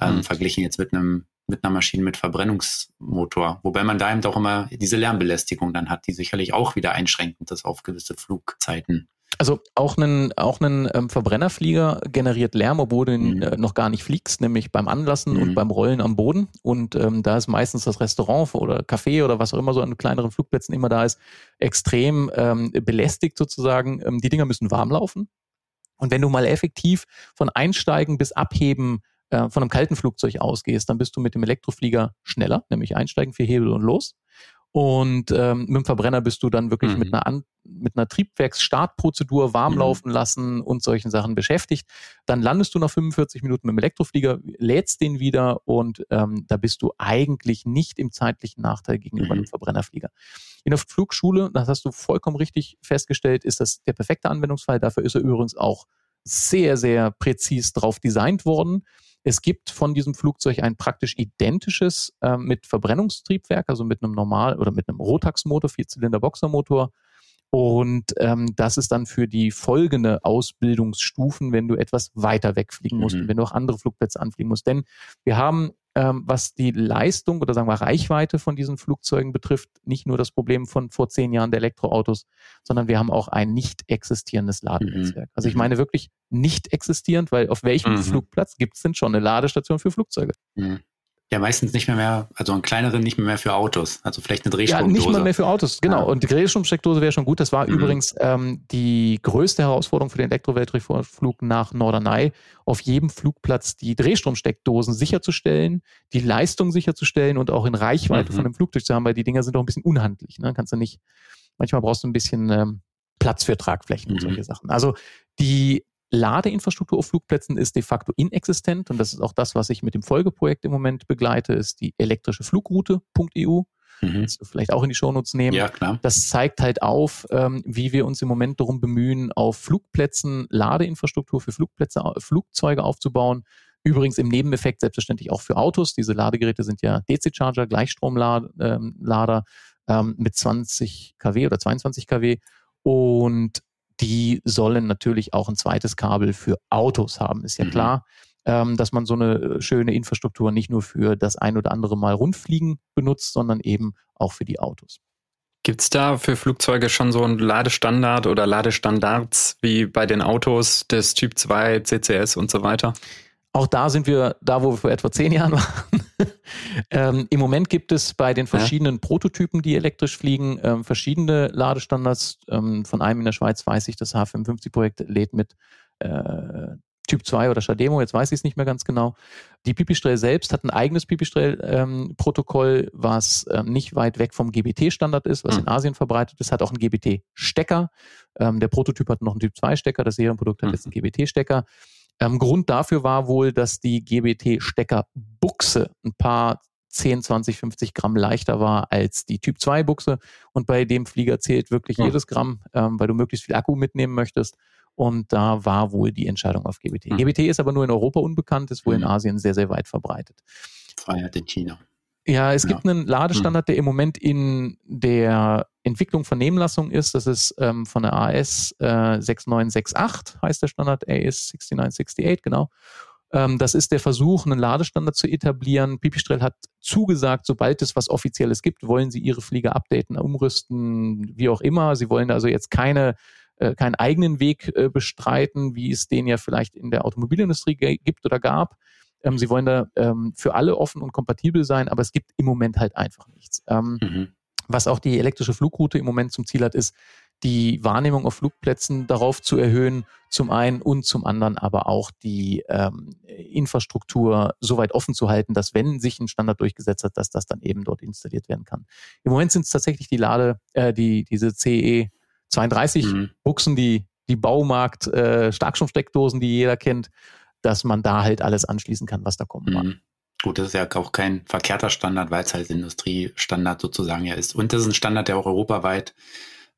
ähm, mhm. verglichen jetzt mit einem mit einer Maschine mit Verbrennungsmotor. Wobei man da eben auch immer diese Lärmbelästigung dann hat, die sicherlich auch wieder einschränkend ist auf gewisse Flugzeiten. Also auch ein, auch ein ähm, Verbrennerflieger generiert Lärm, obwohl du ihn mhm. äh, noch gar nicht fliegst, nämlich beim Anlassen mhm. und beim Rollen am Boden. Und ähm, da ist meistens das Restaurant oder Café oder was auch immer so an kleineren Flugplätzen immer da ist, extrem ähm, belästigt sozusagen. Ähm, die Dinger müssen warm laufen. Und wenn du mal effektiv von Einsteigen bis Abheben äh, von einem kalten Flugzeug ausgehst, dann bist du mit dem Elektroflieger schneller, nämlich einsteigen, vier Hebel und los. Und ähm, mit dem Verbrenner bist du dann wirklich mhm. mit einer, An mit einer Triebwerksstartprozedur warm mhm. laufen lassen und solchen Sachen beschäftigt. Dann landest du nach 45 Minuten mit dem Elektroflieger, lädst den wieder und ähm, da bist du eigentlich nicht im zeitlichen Nachteil gegenüber mhm. einem Verbrennerflieger. In der Flugschule, das hast du vollkommen richtig festgestellt, ist das der perfekte Anwendungsfall. Dafür ist er übrigens auch sehr, sehr präzis drauf designt worden. Es gibt von diesem Flugzeug ein praktisch identisches äh, mit Verbrennungstriebwerk, also mit einem normal oder mit einem Rotax-Motor, Vierzylinder-Boxermotor. Und ähm, das ist dann für die folgende Ausbildungsstufen, wenn du etwas weiter wegfliegen musst mhm. und wenn du auch andere Flugplätze anfliegen musst. Denn wir haben ähm, was die Leistung oder sagen wir Reichweite von diesen Flugzeugen betrifft, nicht nur das Problem von vor zehn Jahren der Elektroautos, sondern wir haben auch ein nicht existierendes Ladenetzwerk. Mhm. Also ich mhm. meine wirklich nicht existierend, weil auf welchem mhm. Flugplatz gibt es denn schon eine Ladestation für Flugzeuge? Ja, meistens nicht mehr mehr, also einen kleineren nicht mehr, mehr für Autos. Also vielleicht eine Drehstromdose. Ja, nicht mehr mehr für Autos, genau. Ja. Und die Drehstromsteckdose wäre schon gut. Das war mhm. übrigens ähm, die größte Herausforderung für den Elektroweltdurchflug nach Norderney, auf jedem Flugplatz die Drehstromsteckdosen sicherzustellen, die Leistung sicherzustellen und auch in Reichweite mhm. von dem Flugzeug zu haben, weil die Dinger sind doch ein bisschen unhandlich. Ne? Kannst du nicht, manchmal brauchst du ein bisschen ähm, Platz für Tragflächen mhm. und solche Sachen. Also die Ladeinfrastruktur auf Flugplätzen ist de facto inexistent und das ist auch das, was ich mit dem Folgeprojekt im Moment begleite, ist die elektrische Flugroute.eu. Mhm. Vielleicht auch in die Shownotes nehmen. Ja, klar. Das zeigt halt auf, ähm, wie wir uns im Moment darum bemühen, auf Flugplätzen Ladeinfrastruktur für Flugplätze, Flugzeuge aufzubauen. Übrigens im Nebeneffekt selbstverständlich auch für Autos. Diese Ladegeräte sind ja DC-Charger, Gleichstromlader ähm, ähm, mit 20 kW oder 22 kW. Und die sollen natürlich auch ein zweites Kabel für Autos haben, ist ja mhm. klar. Ähm, dass man so eine äh, schöne Infrastruktur nicht nur für das ein oder andere Mal rundfliegen benutzt, sondern eben auch für die Autos. Gibt es da für Flugzeuge schon so einen Ladestandard oder Ladestandards wie bei den Autos des Typ 2, CCS und so weiter? Auch da sind wir da, wo wir vor etwa zehn Jahren waren. ähm, Im Moment gibt es bei den verschiedenen ja. Prototypen, die elektrisch fliegen, ähm, verschiedene Ladestandards. Ähm, von einem in der Schweiz weiß ich, das H55-Projekt lädt mit äh, Typ 2 oder Shademo, jetzt weiß ich es nicht mehr ganz genau. Die Pipistrel selbst hat ein eigenes Pipistrel-Protokoll, ähm, was ähm, nicht weit weg vom GBT-Standard ist, was mhm. in Asien verbreitet ist, hat auch einen GBT-Stecker. Ähm, der Prototyp hat noch einen Typ 2-Stecker, das Serienprodukt hat mhm. jetzt einen GBT-Stecker. Ähm, Grund dafür war wohl, dass die GBT-Steckerbuchse ein paar 10, 20, 50 Gramm leichter war als die Typ 2 Buchse. Und bei dem Flieger zählt wirklich ja. jedes Gramm, ähm, weil du möglichst viel Akku mitnehmen möchtest. Und da war wohl die Entscheidung auf GBT. Mhm. GBT ist aber nur in Europa unbekannt, ist wohl mhm. in Asien sehr, sehr weit verbreitet. Freiheit in China. Ja, es ja. gibt einen Ladestandard, der im Moment in der Entwicklung von Nebenlassung ist. Das ist ähm, von der AS äh, 6968, heißt der Standard, AS 6968, genau. Ähm, das ist der Versuch, einen Ladestandard zu etablieren. Pipistrel hat zugesagt, sobald es was Offizielles gibt, wollen sie ihre Flieger updaten, umrüsten, wie auch immer. Sie wollen also jetzt keine äh, keinen eigenen Weg äh, bestreiten, wie es den ja vielleicht in der Automobilindustrie gibt oder gab. Ähm, sie wollen da ähm, für alle offen und kompatibel sein, aber es gibt im Moment halt einfach nichts. Ähm, mhm. Was auch die elektrische Flugroute im Moment zum Ziel hat, ist, die Wahrnehmung auf Flugplätzen darauf zu erhöhen, zum einen und zum anderen aber auch die ähm, Infrastruktur so weit offen zu halten, dass wenn sich ein Standard durchgesetzt hat, dass das dann eben dort installiert werden kann. Im Moment sind es tatsächlich die Lade, äh, die diese CE 32 mhm. Buchsen, die die Baumarkt äh, Starkstromsteckdosen, die jeder kennt, dass man da halt alles anschließen kann, was da kommen mag. Mhm. Gut, das ist ja auch kein verkehrter Standard, weil es halt Industriestandard sozusagen ja ist. Und das ist ein Standard, der auch europaweit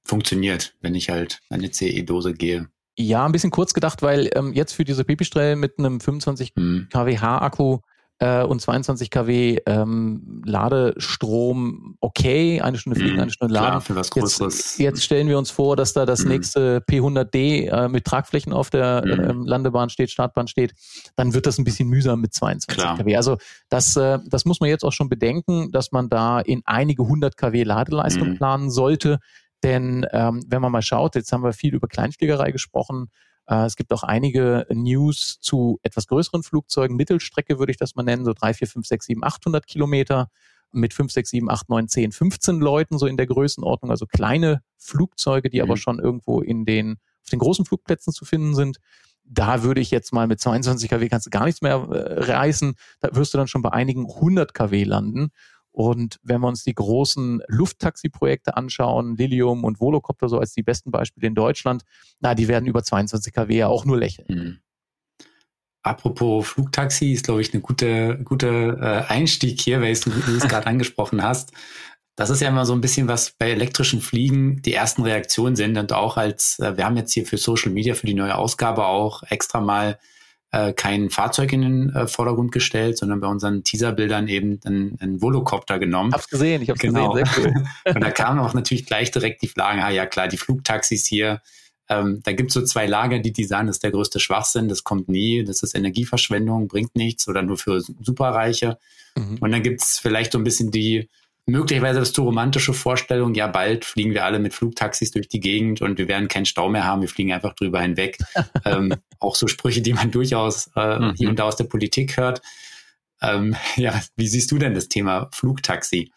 funktioniert, wenn ich halt eine CE-Dose gehe. Ja, ein bisschen kurz gedacht, weil ähm, jetzt für diese Pipistrel mit einem 25 hm. kWh-Akku äh, und 22 kW ähm, Ladestrom okay, eine Stunde fliegen, mhm, eine Stunde laden. Klar, für was Größeres. Jetzt, jetzt stellen wir uns vor, dass da das mhm. nächste P100D äh, mit Tragflächen auf der mhm. äh, Landebahn steht, Startbahn steht, dann wird das ein bisschen mühsam mit 22 Klar. kW. Also das, äh, das muss man jetzt auch schon bedenken, dass man da in einige 100 kW Ladeleistung mhm. planen sollte. Denn ähm, wenn man mal schaut, jetzt haben wir viel über Kleinfliegerei gesprochen, es gibt auch einige News zu etwas größeren Flugzeugen. Mittelstrecke würde ich das mal nennen, so 3, 4, 5, 6, 7, 800 Kilometer mit 5, 6, 7, 8, 9, 10, 15 Leuten, so in der Größenordnung. Also kleine Flugzeuge, die mhm. aber schon irgendwo in den, auf den großen Flugplätzen zu finden sind. Da würde ich jetzt mal mit 22 kW kannst du gar nichts mehr äh, reißen. Da wirst du dann schon bei einigen 100 kW landen. Und wenn wir uns die großen Lufttaxi-Projekte anschauen, Lilium und Volocopter so als die besten Beispiele in Deutschland, na, die werden über 22 kW ja auch nur lächeln. Mhm. Apropos Flugtaxi ist, glaube ich, eine gute, gute äh, Einstieg hier, weil du, du es gerade angesprochen hast. Das ist ja immer so ein bisschen was bei elektrischen Fliegen die ersten Reaktionen sind und auch als, äh, wir haben jetzt hier für Social Media, für die neue Ausgabe auch extra mal äh, kein Fahrzeug in den äh, Vordergrund gestellt, sondern bei unseren Teaserbildern eben einen, einen Volocopter genommen. Hab's gesehen, ich hab's genau. gesehen, cool. und da kamen auch natürlich gleich direkt die Fragen, ah ja klar, die Flugtaxis hier, ähm, da gibt's so zwei Lager, die die sagen, das ist der größte Schwachsinn, das kommt nie, das ist Energieverschwendung, bringt nichts oder nur für Superreiche. Mhm. Und dann gibt's vielleicht so ein bisschen die möglicherweise das zu romantische Vorstellung, ja, bald fliegen wir alle mit Flugtaxis durch die Gegend und wir werden keinen Stau mehr haben, wir fliegen einfach drüber hinweg. ähm, auch so Sprüche, die man durchaus äh, mhm. hier und da aus der Politik hört. Ähm, ja, wie siehst du denn das Thema Flugtaxi?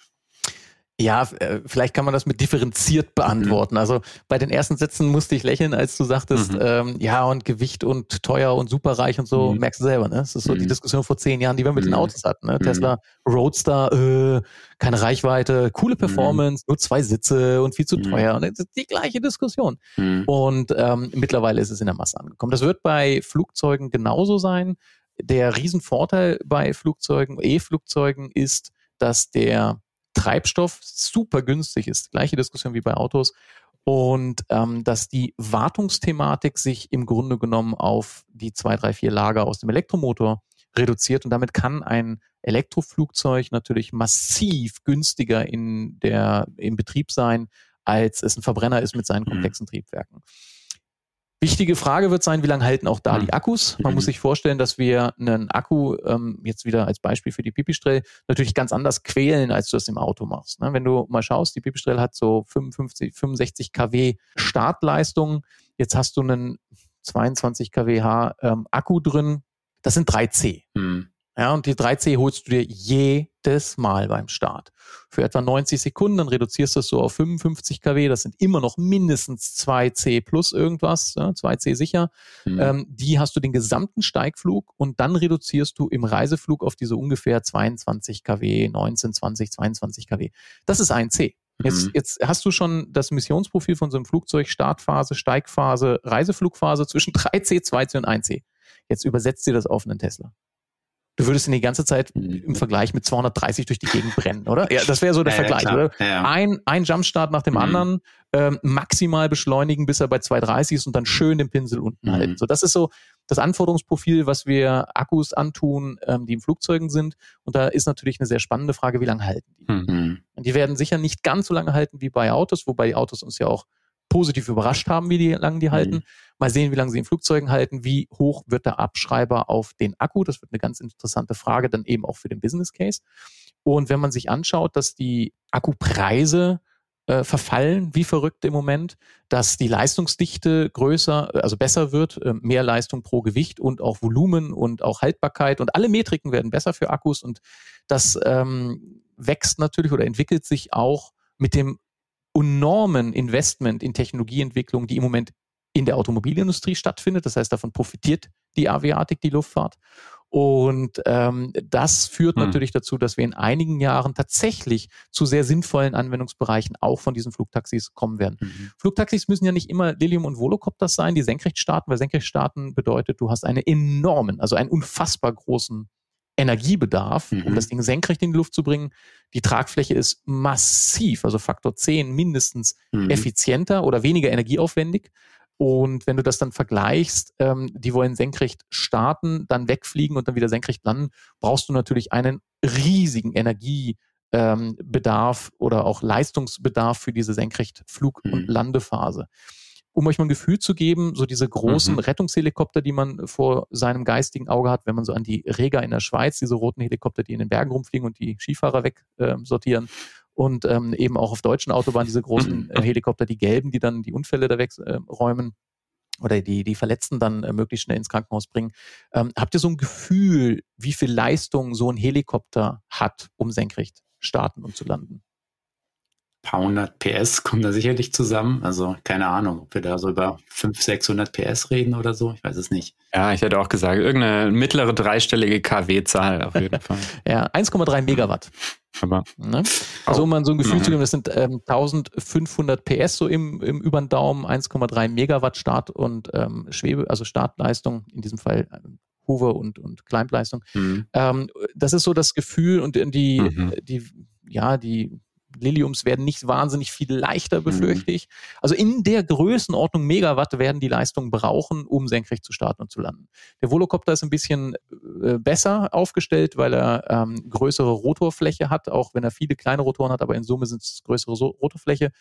Ja, äh, vielleicht kann man das mit differenziert beantworten. Mhm. Also bei den ersten Sätzen musste ich lächeln, als du sagtest, mhm. ähm, ja und Gewicht und teuer und superreich und so, mhm. merkst du selber, ne? Das ist so die mhm. Diskussion vor zehn Jahren, die wir mit den mhm. Autos hatten. Ne? Tesla Roadster, äh, keine Reichweite, coole Performance, nur zwei Sitze und viel zu teuer. Und das ist die gleiche Diskussion. Und ähm, mittlerweile ist es in der Masse angekommen. Das wird bei Flugzeugen genauso sein. Der Riesenvorteil bei Flugzeugen, E-Flugzeugen ist, dass der Treibstoff super günstig ist. Gleiche Diskussion wie bei Autos. Und ähm, dass die Wartungsthematik sich im Grunde genommen auf die zwei, drei, vier Lager aus dem Elektromotor reduziert. Und damit kann ein Elektroflugzeug natürlich massiv günstiger in der, im Betrieb sein, als es ein Verbrenner ist mit seinen mhm. komplexen Triebwerken. Wichtige Frage wird sein, wie lange halten auch da die mhm. Akkus? Man muss sich vorstellen, dass wir einen Akku, ähm, jetzt wieder als Beispiel für die Pipistrel, natürlich ganz anders quälen, als du das im Auto machst. Ne? Wenn du mal schaust, die Pipistrel hat so 55, 65 kW Startleistung. Jetzt hast du einen 22 kWh ähm, Akku drin. Das sind 3C. Mhm. Ja, und die 3C holst du dir jedes Mal beim Start. Für etwa 90 Sekunden, dann reduzierst du es so auf 55 kW. Das sind immer noch mindestens 2C plus irgendwas, ja, 2C sicher. Mhm. Ähm, die hast du den gesamten Steigflug und dann reduzierst du im Reiseflug auf diese ungefähr 22 kW, 19, 20, 22 kW. Das ist ein C. Jetzt, mhm. jetzt hast du schon das Missionsprofil von so einem Flugzeug, Startphase, Steigphase, Reiseflugphase zwischen 3C, 2C und 1C. Jetzt übersetzt dir das auf einen Tesla. Du würdest ihn die ganze Zeit im Vergleich mit 230 durch die Gegend brennen, oder? Ja, das wäre so der ja, Vergleich, ja, oder? Ja, ein, ein Jumpstart nach dem mhm. anderen, ähm, maximal beschleunigen, bis er bei 230 ist und dann schön den Pinsel unten mhm. halten. So, das ist so das Anforderungsprofil, was wir Akkus antun, ähm, die in Flugzeugen sind. Und da ist natürlich eine sehr spannende Frage, wie lange halten die? Mhm. Und die werden sicher nicht ganz so lange halten wie bei Autos, wobei die Autos uns ja auch positiv überrascht haben, wie die, lange die mhm. halten. Mal sehen, wie lange sie in Flugzeugen halten. Wie hoch wird der Abschreiber auf den Akku? Das wird eine ganz interessante Frage, dann eben auch für den Business Case. Und wenn man sich anschaut, dass die Akkupreise äh, verfallen wie verrückt im Moment, dass die Leistungsdichte größer, also besser wird, äh, mehr Leistung pro Gewicht und auch Volumen und auch Haltbarkeit und alle Metriken werden besser für Akkus und das ähm, wächst natürlich oder entwickelt sich auch mit dem enormen Investment in Technologieentwicklung, die im Moment in der Automobilindustrie stattfindet. Das heißt, davon profitiert die Aviatik, die Luftfahrt. Und ähm, das führt hm. natürlich dazu, dass wir in einigen Jahren tatsächlich zu sehr sinnvollen Anwendungsbereichen auch von diesen Flugtaxis kommen werden. Mhm. Flugtaxis müssen ja nicht immer Lilium und Volocopters sein, die senkrecht starten, weil senkrecht starten bedeutet, du hast einen enormen, also einen unfassbar großen Energiebedarf, mhm. um das Ding senkrecht in die Luft zu bringen. Die Tragfläche ist massiv, also Faktor 10 mindestens mhm. effizienter oder weniger energieaufwendig. Und wenn du das dann vergleichst, ähm, die wollen senkrecht starten, dann wegfliegen und dann wieder senkrecht landen, brauchst du natürlich einen riesigen Energiebedarf ähm, oder auch Leistungsbedarf für diese Senkrechtflug- mhm. und Landephase. Um euch mal ein Gefühl zu geben, so diese großen mhm. Rettungshelikopter, die man vor seinem geistigen Auge hat, wenn man so an die Rega in der Schweiz, diese roten Helikopter, die in den Bergen rumfliegen und die Skifahrer wegsortieren, äh, und ähm, eben auch auf deutschen Autobahnen diese großen äh, Helikopter, die gelben, die dann die Unfälle da wegräumen. Äh, oder die, die Verletzten dann äh, möglichst schnell ins Krankenhaus bringen. Ähm, habt ihr so ein Gefühl, wie viel Leistung so ein Helikopter hat, um senkrecht starten und zu landen? Paar hundert PS kommen da sicherlich zusammen. Also keine Ahnung, ob wir da so über 500, 600 PS reden oder so. Ich weiß es nicht. Ja, ich hätte auch gesagt, irgendeine mittlere dreistellige KW-Zahl auf jeden Fall. ja, 1,3 Megawatt. Aber ne? Also um mal so ein Gefühl mhm. zu geben, das sind ähm, 1500 PS so im, im über den Daumen, 1,3 Megawatt Start und ähm, Schwebe, also Startleistung, in diesem Fall ähm, Hover und, und Climbleistung. Mhm. Ähm, das ist so das Gefühl und die, mhm. die, ja, die Liliums werden nicht wahnsinnig viel leichter, mhm. befürchte ich. Also in der Größenordnung Megawatt werden die Leistungen brauchen, um senkrecht zu starten und zu landen. Der Volocopter ist ein bisschen äh, besser aufgestellt, weil er ähm, größere Rotorfläche hat, auch wenn er viele kleine Rotoren hat, aber in Summe sind es größere so Rotorfläche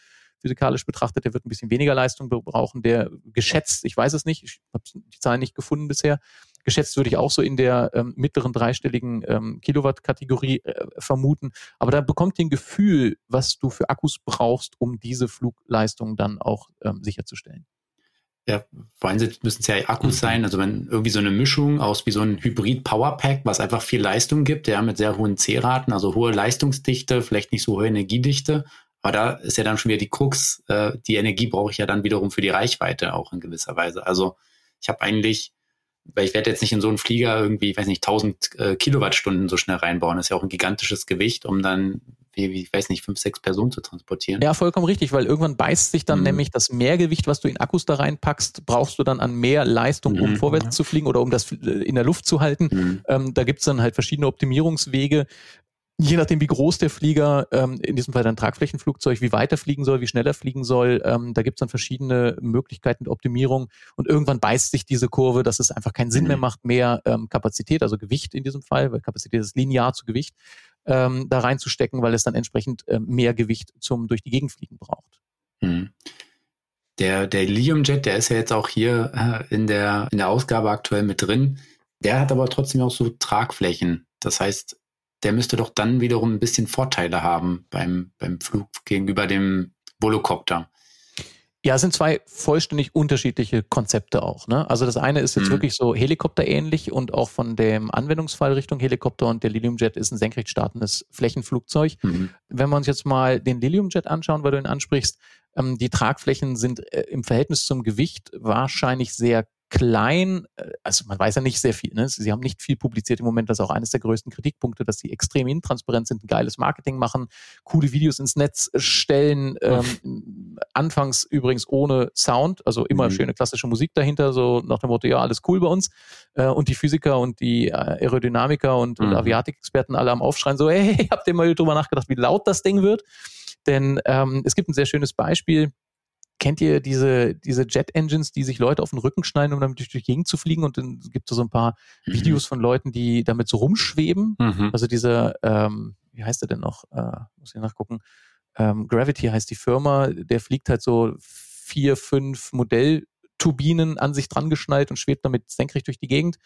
physikalisch betrachtet, der wird ein bisschen weniger Leistung brauchen, der geschätzt, ich weiß es nicht, ich habe die Zahlen nicht gefunden bisher, geschätzt würde ich auch so in der ähm, mittleren dreistelligen ähm, Kilowatt-Kategorie äh, vermuten. Aber da bekommt ihr ein Gefühl, was du für Akkus brauchst, um diese Flugleistung dann auch ähm, sicherzustellen. Ja, vor allem müssen es ja Akkus mhm. sein, also wenn irgendwie so eine Mischung aus wie so ein Hybrid-Powerpack, was einfach viel Leistung gibt, ja, mit sehr hohen C-Raten, also hohe Leistungsdichte, vielleicht nicht so hohe Energiedichte, aber da ist ja dann schon wieder die Krux, äh, die Energie brauche ich ja dann wiederum für die Reichweite auch in gewisser Weise. Also ich habe eigentlich weil ich werde jetzt nicht in so einen Flieger irgendwie, ich weiß nicht, 1000 äh, Kilowattstunden so schnell reinbauen. Das ist ja auch ein gigantisches Gewicht, um dann, wie, wie ich weiß nicht, fünf, sechs Personen zu transportieren. Ja, vollkommen richtig, weil irgendwann beißt sich dann mhm. nämlich das Mehrgewicht, was du in Akkus da reinpackst, brauchst du dann an mehr Leistung, um mhm. vorwärts zu fliegen oder um das äh, in der Luft zu halten. Mhm. Ähm, da gibt's dann halt verschiedene Optimierungswege je nachdem, wie groß der Flieger, ähm, in diesem Fall dann Tragflächenflugzeug, wie weit er fliegen soll, wie schnell er fliegen soll, ähm, da gibt es dann verschiedene Möglichkeiten der Optimierung und irgendwann beißt sich diese Kurve, dass es einfach keinen Sinn mehr mhm. macht, mehr ähm, Kapazität, also Gewicht in diesem Fall, weil Kapazität ist linear zu Gewicht, ähm, da reinzustecken, weil es dann entsprechend ähm, mehr Gewicht zum durch die Gegend fliegen braucht. Mhm. Der, der Liumjet, der ist ja jetzt auch hier äh, in, der, in der Ausgabe aktuell mit drin. Der hat aber trotzdem auch so Tragflächen. Das heißt, der müsste doch dann wiederum ein bisschen Vorteile haben beim, beim Flug gegenüber dem Volocopter. Ja, es sind zwei vollständig unterschiedliche Konzepte auch. Ne? Also das eine ist jetzt mhm. wirklich so Helikopter-ähnlich und auch von dem Anwendungsfall Richtung Helikopter und der Liliumjet ist ein senkrecht startendes Flächenflugzeug. Mhm. Wenn wir uns jetzt mal den Liliumjet anschauen, weil du ihn ansprichst, ähm, die Tragflächen sind äh, im Verhältnis zum Gewicht wahrscheinlich sehr klein, äh, also man weiß ja nicht sehr viel, ne? sie haben nicht viel publiziert im Moment, das ist auch eines der größten Kritikpunkte, dass sie extrem intransparent sind, ein geiles Marketing machen, coole Videos ins Netz stellen, ähm, anfangs übrigens ohne Sound, also immer mhm. schöne klassische Musik dahinter, so nach dem Motto, ja, alles cool bei uns äh, und die Physiker und die äh, Aerodynamiker und, mhm. und Aviatikexperten alle am Aufschreien, so, hey, habt ihr mal drüber nachgedacht, wie laut das Ding wird? Denn ähm, es gibt ein sehr schönes Beispiel, kennt ihr diese, diese Jet-Engines, die sich Leute auf den Rücken schneiden, um damit durch die Gegend zu fliegen? Und dann gibt es so ein paar mhm. Videos von Leuten, die damit so rumschweben. Mhm. Also dieser, ähm, wie heißt der denn noch? Äh, muss ich nachgucken. Ähm, Gravity heißt die Firma, der fliegt halt so vier, fünf Modellturbinen an sich dran geschnallt und schwebt damit senkrecht durch die Gegend.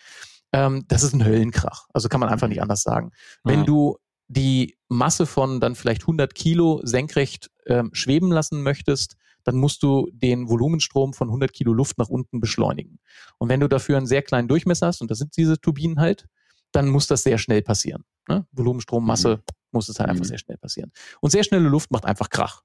Ähm, das ist ein Höllenkrach. Also kann man einfach nicht anders sagen. Wenn ja. du die Masse von dann vielleicht 100 Kilo senkrecht ähm, schweben lassen möchtest, dann musst du den Volumenstrom von 100 Kilo Luft nach unten beschleunigen. Und wenn du dafür einen sehr kleinen Durchmesser hast, und das sind diese Turbinen halt, dann muss das sehr schnell passieren. Ne? Volumenstrom, Masse, mhm. muss es halt einfach mhm. sehr schnell passieren. Und sehr schnelle Luft macht einfach Krach.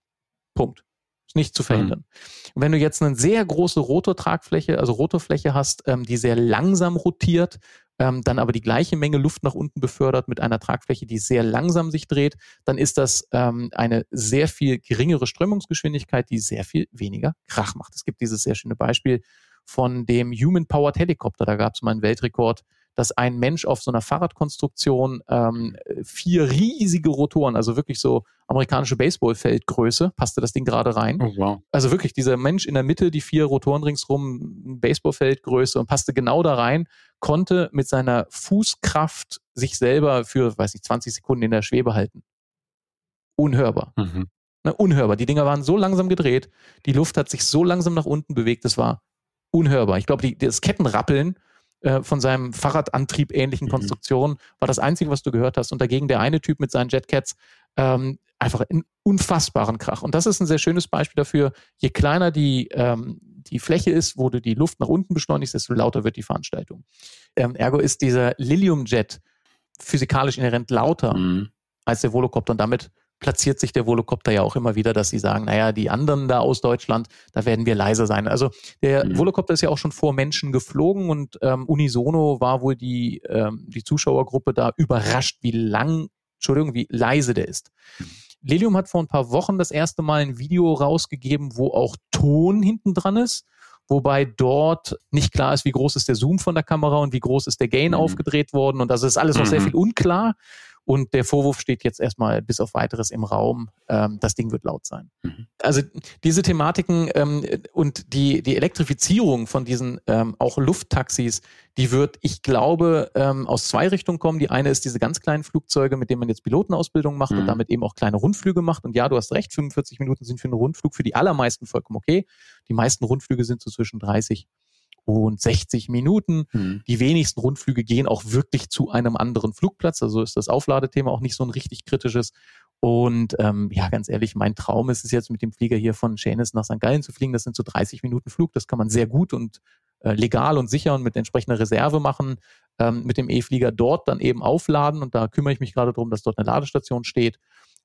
Punkt. Ist nicht zu verhindern. Mhm. Und wenn du jetzt eine sehr große Rotortragfläche, also Rotorfläche hast, ähm, die sehr langsam rotiert, ähm, dann aber die gleiche Menge Luft nach unten befördert mit einer Tragfläche, die sehr langsam sich dreht, dann ist das ähm, eine sehr viel geringere Strömungsgeschwindigkeit, die sehr viel weniger Krach macht. Es gibt dieses sehr schöne Beispiel von dem Human-Powered Helicopter. Da gab es mal einen Weltrekord dass ein Mensch auf so einer Fahrradkonstruktion ähm, vier riesige Rotoren, also wirklich so amerikanische Baseballfeldgröße, passte das Ding gerade rein. Oh, wow. Also wirklich dieser Mensch in der Mitte, die vier Rotoren ringsrum, Baseballfeldgröße und passte genau da rein, konnte mit seiner Fußkraft sich selber für, weiß ich, 20 Sekunden in der Schwebe halten. Unhörbar. Mhm. Ne, unhörbar. Die Dinger waren so langsam gedreht, die Luft hat sich so langsam nach unten bewegt, das war unhörbar. Ich glaube, das Kettenrappeln äh, von seinem Fahrradantrieb ähnlichen mhm. Konstruktion war das Einzige, was du gehört hast. Und dagegen der eine Typ mit seinen Jetcats ähm, einfach einen unfassbaren Krach. Und das ist ein sehr schönes Beispiel dafür, je kleiner die, ähm, die Fläche ist, wo du die Luft nach unten beschleunigst, desto lauter wird die Veranstaltung. Ähm, ergo ist dieser Lilium-Jet physikalisch inhärent lauter mhm. als der Volocopter und damit platziert sich der Volocopter ja auch immer wieder, dass sie sagen, naja, die anderen da aus Deutschland, da werden wir leiser sein. Also der mhm. Volocopter ist ja auch schon vor Menschen geflogen und ähm, unisono war wohl die, ähm, die Zuschauergruppe da überrascht, wie lang, Entschuldigung, wie leise der ist. Lilium hat vor ein paar Wochen das erste Mal ein Video rausgegeben, wo auch Ton hinten dran ist wobei dort nicht klar ist, wie groß ist der Zoom von der Kamera und wie groß ist der Gain mhm. aufgedreht worden. Und das ist alles noch mhm. sehr viel unklar. Und der Vorwurf steht jetzt erstmal bis auf weiteres im Raum, ähm, das Ding wird laut sein. Mhm. Also diese Thematiken ähm, und die, die Elektrifizierung von diesen ähm, auch Lufttaxis, die wird, ich glaube, ähm, aus zwei Richtungen kommen. Die eine ist diese ganz kleinen Flugzeuge, mit denen man jetzt Pilotenausbildung macht mhm. und damit eben auch kleine Rundflüge macht. Und ja, du hast recht, 45 Minuten sind für einen Rundflug für die allermeisten vollkommen okay. Die meisten Rundflüge sind so zwischen 30 und 60 Minuten. Mhm. Die wenigsten Rundflüge gehen auch wirklich zu einem anderen Flugplatz. Also ist das Aufladethema auch nicht so ein richtig kritisches. Und ähm, ja, ganz ehrlich, mein Traum ist es jetzt mit dem Flieger hier von Schänes nach St. Gallen zu fliegen. Das sind so 30 Minuten Flug. Das kann man sehr gut und äh, legal und sicher und mit entsprechender Reserve machen. Ähm, mit dem E-Flieger dort dann eben aufladen. Und da kümmere ich mich gerade darum, dass dort eine Ladestation steht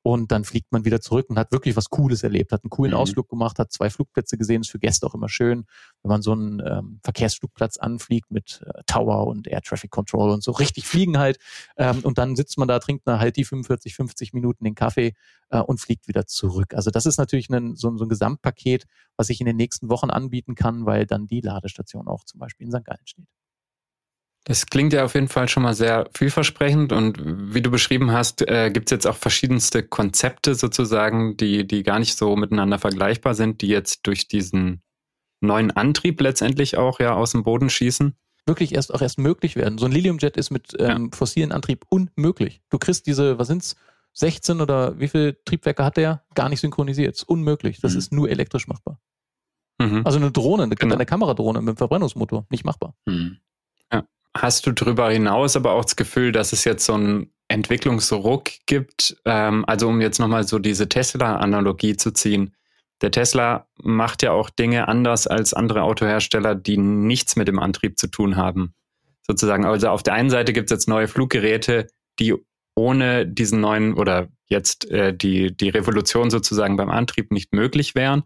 und dann fliegt man wieder zurück und hat wirklich was Cooles erlebt, hat einen coolen mhm. Ausflug gemacht, hat zwei Flugplätze gesehen, ist für Gäste auch immer schön, wenn man so einen ähm, Verkehrsflugplatz anfliegt mit äh, Tower und Air Traffic Control und so richtig fliegen halt ähm, und dann sitzt man da, trinkt dann halt die 45, 50 Minuten den Kaffee äh, und fliegt wieder zurück. Also das ist natürlich ein, so, so ein Gesamtpaket, was ich in den nächsten Wochen anbieten kann, weil dann die Ladestation auch zum Beispiel in St. Gallen steht. Das klingt ja auf jeden Fall schon mal sehr vielversprechend und wie du beschrieben hast, äh, gibt es jetzt auch verschiedenste Konzepte sozusagen, die, die gar nicht so miteinander vergleichbar sind, die jetzt durch diesen neuen Antrieb letztendlich auch ja aus dem Boden schießen. Wirklich erst auch erst möglich werden. So ein Liliumjet ist mit ähm, ja. fossilen Antrieb unmöglich. Du kriegst diese, was sind's, 16 oder wie viele Triebwerke hat der? Gar nicht synchronisiert. Ist unmöglich. Das mhm. ist nur elektrisch machbar. Mhm. Also eine Drohne, eine, genau. eine Kameradrohne mit einem Verbrennungsmotor, nicht machbar. Mhm. Hast du darüber hinaus aber auch das Gefühl, dass es jetzt so einen Entwicklungsruck gibt? Ähm, also um jetzt nochmal so diese Tesla-Analogie zu ziehen. Der Tesla macht ja auch Dinge anders als andere Autohersteller, die nichts mit dem Antrieb zu tun haben. Sozusagen. Also auf der einen Seite gibt es jetzt neue Fluggeräte, die ohne diesen neuen oder jetzt äh, die, die Revolution sozusagen beim Antrieb nicht möglich wären.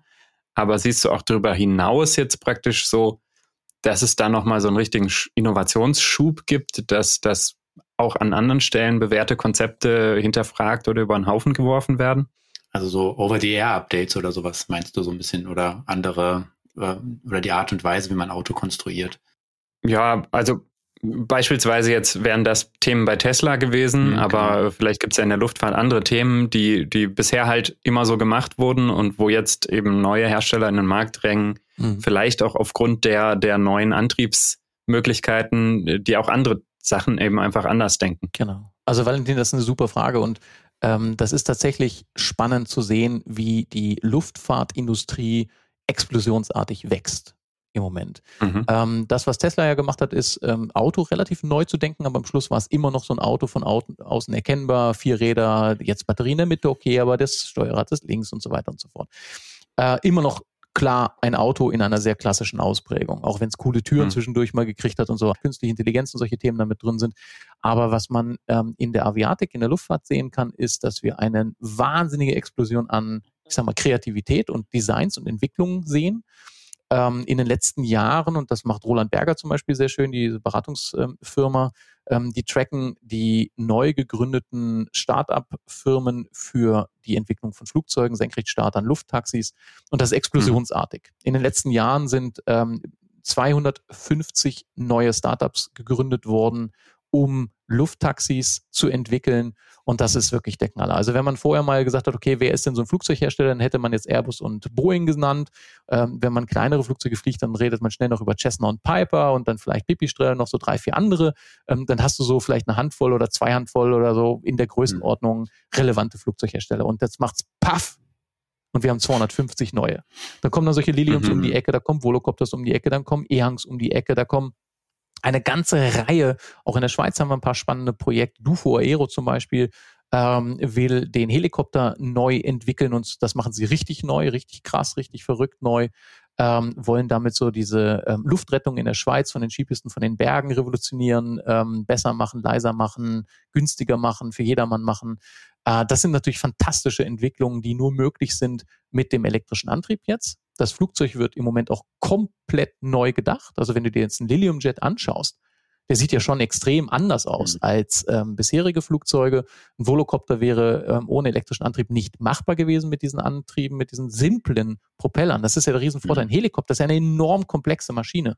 Aber siehst du auch darüber hinaus jetzt praktisch so dass es da nochmal so einen richtigen Innovationsschub gibt, dass das auch an anderen Stellen bewährte Konzepte hinterfragt oder über den Haufen geworfen werden? Also so Over-the-Air-Updates oder sowas meinst du so ein bisschen oder andere äh, oder die Art und Weise, wie man Auto konstruiert? Ja, also Beispielsweise jetzt wären das Themen bei Tesla gewesen, mhm, aber genau. vielleicht gibt es ja in der Luftfahrt andere Themen, die, die bisher halt immer so gemacht wurden und wo jetzt eben neue Hersteller in den Markt drängen, mhm. vielleicht auch aufgrund der, der neuen Antriebsmöglichkeiten, die auch andere Sachen eben einfach anders denken. Genau. Also Valentin, das ist eine super Frage und ähm, das ist tatsächlich spannend zu sehen, wie die Luftfahrtindustrie explosionsartig wächst im Moment. Mhm. Ähm, das, was Tesla ja gemacht hat, ist ähm, Auto relativ neu zu denken, aber am Schluss war es immer noch so ein Auto von au außen erkennbar, vier Räder, jetzt Batterie in der Mitte, okay, aber das Steuerrad ist links und so weiter und so fort. Äh, immer noch klar ein Auto in einer sehr klassischen Ausprägung, auch wenn es coole Türen mhm. zwischendurch mal gekriegt hat und so, künstliche Intelligenz und solche Themen damit drin sind. Aber was man ähm, in der Aviatik, in der Luftfahrt sehen kann, ist, dass wir eine wahnsinnige Explosion an, ich sag mal, Kreativität und Designs und Entwicklungen sehen ähm, in den letzten Jahren, und das macht Roland Berger zum Beispiel sehr schön, diese Beratungsfirma, ähm, die tracken die neu gegründeten Start-up-Firmen für die Entwicklung von Flugzeugen, Senkrechtstartern, Lufttaxis und das ist explosionsartig. Mhm. In den letzten Jahren sind ähm, 250 neue Startups gegründet worden, um Lufttaxis zu entwickeln. Und das ist wirklich der Knaller. Also wenn man vorher mal gesagt hat, okay, wer ist denn so ein Flugzeughersteller, dann hätte man jetzt Airbus und Boeing genannt. Ähm, wenn man kleinere Flugzeuge fliegt, dann redet man schnell noch über Cessna und Piper und dann vielleicht Pipistrel noch so drei, vier andere. Ähm, dann hast du so vielleicht eine Handvoll oder zwei Handvoll oder so in der Größenordnung relevante Flugzeughersteller. Und jetzt macht's paff und wir haben 250 neue. Da kommen dann solche Liliums mhm. um die Ecke, da kommen Volocopters um die Ecke, dann kommen Ehangs um die Ecke, da kommen eine ganze Reihe, auch in der Schweiz haben wir ein paar spannende Projekte. Dufo Aero zum Beispiel ähm, will den Helikopter neu entwickeln und das machen sie richtig neu, richtig krass, richtig verrückt neu. Ähm, wollen damit so diese ähm, Luftrettung in der Schweiz von den Skipisten von den Bergen revolutionieren, ähm, besser machen, leiser machen, günstiger machen, für jedermann machen. Äh, das sind natürlich fantastische Entwicklungen, die nur möglich sind mit dem elektrischen Antrieb jetzt. Das Flugzeug wird im Moment auch komplett neu gedacht. Also wenn du dir jetzt einen Lilium Jet anschaust, der sieht ja schon extrem anders aus mhm. als ähm, bisherige Flugzeuge. Ein Volocopter wäre ähm, ohne elektrischen Antrieb nicht machbar gewesen mit diesen Antrieben, mit diesen simplen Propellern. Das ist ja der Riesenvorteil. Mhm. Ein Helikopter ist ja eine enorm komplexe Maschine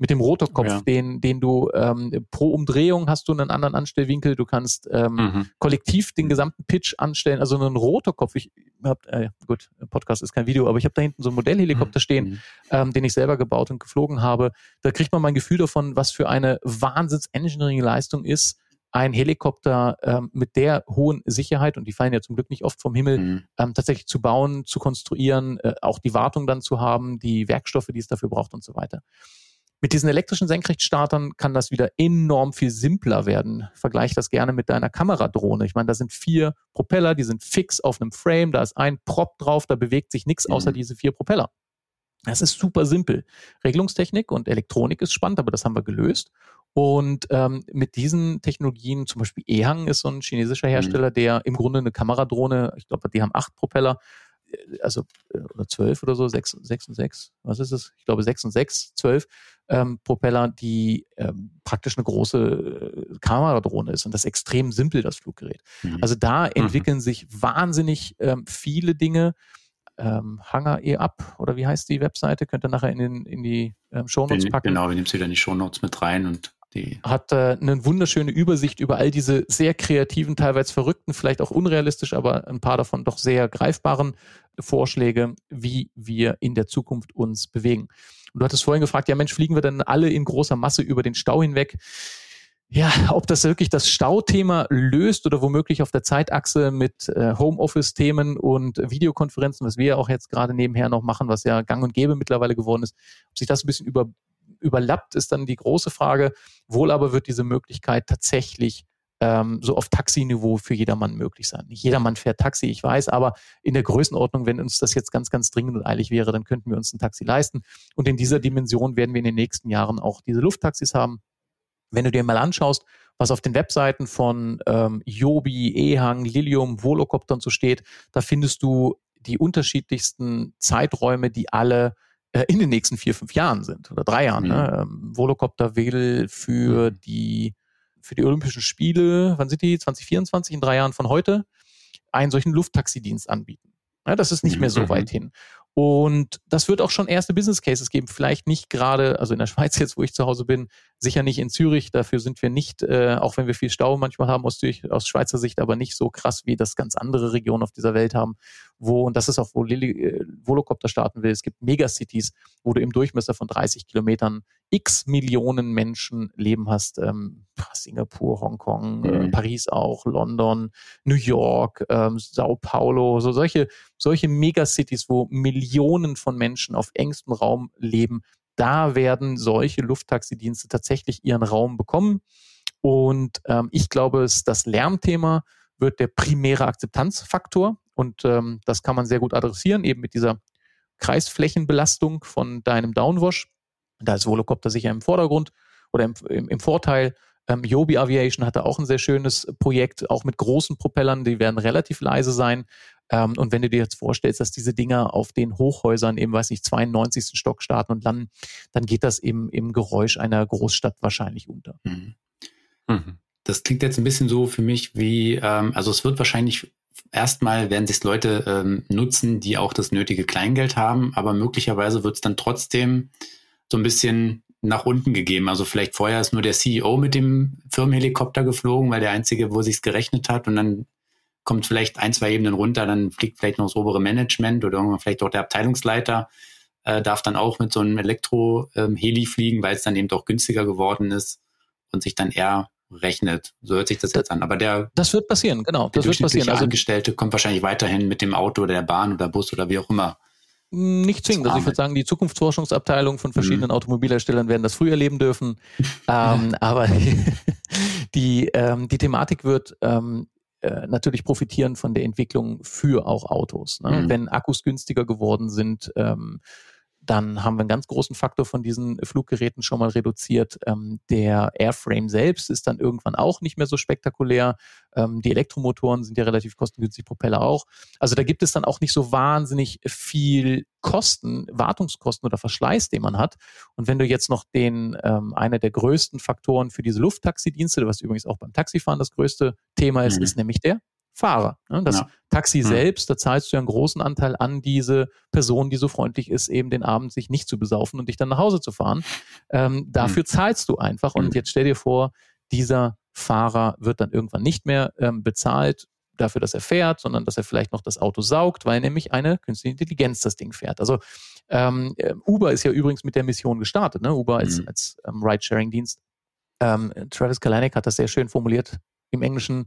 mit dem Rotorkopf, ja. den, den du ähm, pro Umdrehung hast du einen anderen Anstellwinkel. Du kannst ähm, mhm. kollektiv den gesamten Pitch anstellen. Also einen Rotorkopf. Ich hab, äh, gut, Podcast ist kein Video, aber ich habe da hinten so einen Modellhelikopter mhm. stehen, mhm. ähm, den ich selber gebaut und geflogen habe. Da kriegt man mal ein Gefühl davon, was für eine Wahnsinns-Engineering-Leistung ist, ein Helikopter ähm, mit der hohen Sicherheit, und die fallen ja zum Glück nicht oft vom Himmel, mhm. ähm, tatsächlich zu bauen, zu konstruieren, äh, auch die Wartung dann zu haben, die Werkstoffe, die es dafür braucht und so weiter. Mit diesen elektrischen Senkrechtstartern kann das wieder enorm viel simpler werden. Vergleich das gerne mit deiner Kameradrohne. Ich meine, da sind vier Propeller, die sind fix auf einem Frame, da ist ein Prop drauf, da bewegt sich nichts außer mhm. diese vier Propeller. Das ist super simpel. Regelungstechnik und Elektronik ist spannend, aber das haben wir gelöst. Und ähm, mit diesen Technologien, zum Beispiel Ehang ist so ein chinesischer mhm. Hersteller, mhm. der im Grunde eine Kameradrohne, ich glaube, die haben acht Propeller, also äh, oder zwölf oder so, sechs, sechs und sechs, was ist es? Ich glaube sechs und sechs, zwölf ähm, Propeller, die ähm, praktisch eine große äh, Kameradrohne ist und das ist extrem simpel, das Fluggerät. Mhm. Also da mhm. entwickeln mhm. sich wahnsinnig ähm, viele Dinge. Ähm, Hanger e up oder wie heißt die Webseite? Könnt ihr nachher in, den, in die ähm, Shownotes packen. Genau, wir nehmen sie wieder in die Shownotes mit rein und die hat äh, eine wunderschöne Übersicht über all diese sehr kreativen, teilweise verrückten, vielleicht auch unrealistisch, aber ein paar davon doch sehr greifbaren Vorschläge, wie wir in der Zukunft uns bewegen. Und du hattest vorhin gefragt, ja Mensch, fliegen wir dann alle in großer Masse über den Stau hinweg? Ja, ob das wirklich das Stauthema löst oder womöglich auf der Zeitachse mit äh, Homeoffice-Themen und Videokonferenzen, was wir ja auch jetzt gerade nebenher noch machen, was ja gang und gäbe mittlerweile geworden ist, ob sich das ein bisschen über überlappt, ist dann die große Frage. Wohl aber wird diese Möglichkeit tatsächlich ähm, so auf Taxiniveau für jedermann möglich sein. Nicht jedermann fährt Taxi, ich weiß, aber in der Größenordnung, wenn uns das jetzt ganz, ganz dringend und eilig wäre, dann könnten wir uns ein Taxi leisten. Und in dieser Dimension werden wir in den nächsten Jahren auch diese Lufttaxis haben. Wenn du dir mal anschaust, was auf den Webseiten von ähm, Jobi, Ehang, Lilium, Volocoptern so steht, da findest du die unterschiedlichsten Zeiträume, die alle äh, in den nächsten vier, fünf Jahren sind oder drei Jahren. Ne? Mhm. Ne? Ähm, Volocopter will für mhm. die für die Olympischen Spiele, wann sind die? 2024, in drei Jahren von heute, einen solchen Lufttaxidienst anbieten. Ja, das ist nicht mehr so mhm. weit hin. Und das wird auch schon erste Business Cases geben. Vielleicht nicht gerade, also in der Schweiz jetzt, wo ich zu Hause bin, sicher nicht in Zürich. Dafür sind wir nicht, äh, auch wenn wir viel Stau manchmal haben aus, Zürich, aus Schweizer Sicht, aber nicht so krass, wie das ganz andere Regionen auf dieser Welt haben, wo, und das ist auch, wo Lili, äh, Volocopter starten will. Es gibt Megacities, wo du im Durchmesser von 30 Kilometern x Millionen Menschen leben hast. Ähm, Singapur, Hongkong, äh, mhm. äh, Paris auch, London, New York, ähm, Sao Paulo, so solche, solche Megacities, wo Millionen Millionen von Menschen auf engstem Raum leben, da werden solche Lufttaxidienste tatsächlich ihren Raum bekommen. Und ähm, ich glaube, das Lärmthema wird der primäre Akzeptanzfaktor. Und ähm, das kann man sehr gut adressieren, eben mit dieser Kreisflächenbelastung von deinem Downwash. Da ist Volocopter sicher im Vordergrund oder im, im, im Vorteil. Ähm, Joby Aviation hatte auch ein sehr schönes Projekt, auch mit großen Propellern, die werden relativ leise sein. Ähm, und wenn du dir jetzt vorstellst, dass diese Dinger auf den Hochhäusern eben, weiß ich, 92. Stock starten und landen, dann geht das eben im Geräusch einer Großstadt wahrscheinlich unter. Mhm. Mhm. Das klingt jetzt ein bisschen so für mich wie, ähm, also es wird wahrscheinlich erstmal werden sich Leute ähm, nutzen, die auch das nötige Kleingeld haben, aber möglicherweise wird es dann trotzdem so ein bisschen nach unten gegeben. Also vielleicht vorher ist nur der CEO mit dem Firmenhelikopter geflogen, weil der einzige, wo sich's gerechnet hat und dann kommt vielleicht ein, zwei Ebenen runter, dann fliegt vielleicht noch das obere Management oder irgendwann vielleicht auch der Abteilungsleiter äh, darf dann auch mit so einem Elektro-Heli ähm, fliegen, weil es dann eben auch günstiger geworden ist und sich dann eher rechnet. So hört sich das, das jetzt an. Aber der das wird passieren, genau. Das wird passieren. Also Angestellte kommt wahrscheinlich weiterhin mit dem Auto oder der Bahn oder Bus oder wie auch immer. Nicht zwingend. Also ich würde sagen, die Zukunftsforschungsabteilung von verschiedenen mhm. Automobilherstellern werden das früher leben dürfen. ähm, aber die, ähm, die Thematik wird ähm, äh, natürlich profitieren von der Entwicklung für auch Autos. Ne? Mhm. Wenn Akkus günstiger geworden sind, ähm, dann haben wir einen ganz großen Faktor von diesen Fluggeräten schon mal reduziert. Ähm, der Airframe selbst ist dann irgendwann auch nicht mehr so spektakulär. Ähm, die Elektromotoren sind ja relativ kostengünstig, Propeller auch. Also da gibt es dann auch nicht so wahnsinnig viel Kosten, Wartungskosten oder Verschleiß, den man hat. Und wenn du jetzt noch den, ähm, einer der größten Faktoren für diese Lufttaxidienste, was übrigens auch beim Taxifahren das größte Thema ist, mhm. ist nämlich der Fahrer. Ne? Das ja. Taxi mhm. selbst, da zahlst du ja einen großen Anteil an diese Person, die so freundlich ist, eben den Abend sich nicht zu besaufen und dich dann nach Hause zu fahren. Ähm, dafür mhm. zahlst du einfach. Und mhm. jetzt stell dir vor, dieser Fahrer wird dann irgendwann nicht mehr ähm, bezahlt dafür, dass er fährt, sondern dass er vielleicht noch das Auto saugt, weil nämlich eine künstliche Intelligenz das Ding fährt. Also ähm, äh, Uber ist ja übrigens mit der Mission gestartet, ne? Uber als, mhm. als ähm, Ride-Sharing-Dienst. Ähm, Travis Kalanick hat das sehr schön formuliert im Englischen.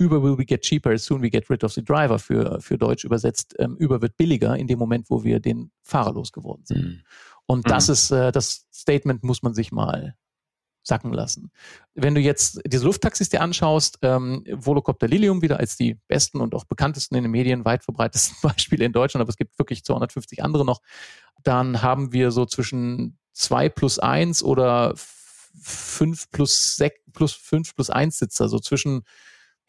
Uber will we get cheaper as soon we get rid of the driver für, für Deutsch übersetzt. Ähm, Uber wird billiger in dem Moment, wo wir den Fahrer losgeworden sind. Mhm. Und das mhm. ist, äh, das Statement muss man sich mal sacken lassen. Wenn du jetzt diese Lufttaxis dir anschaust, ähm, Volocopter Lilium wieder als die besten und auch bekanntesten in den Medien, weit verbreitesten Beispiele in Deutschland, aber es gibt wirklich 250 andere noch, dann haben wir so zwischen zwei plus eins oder fünf plus sechs plus fünf plus eins Sitzer, so zwischen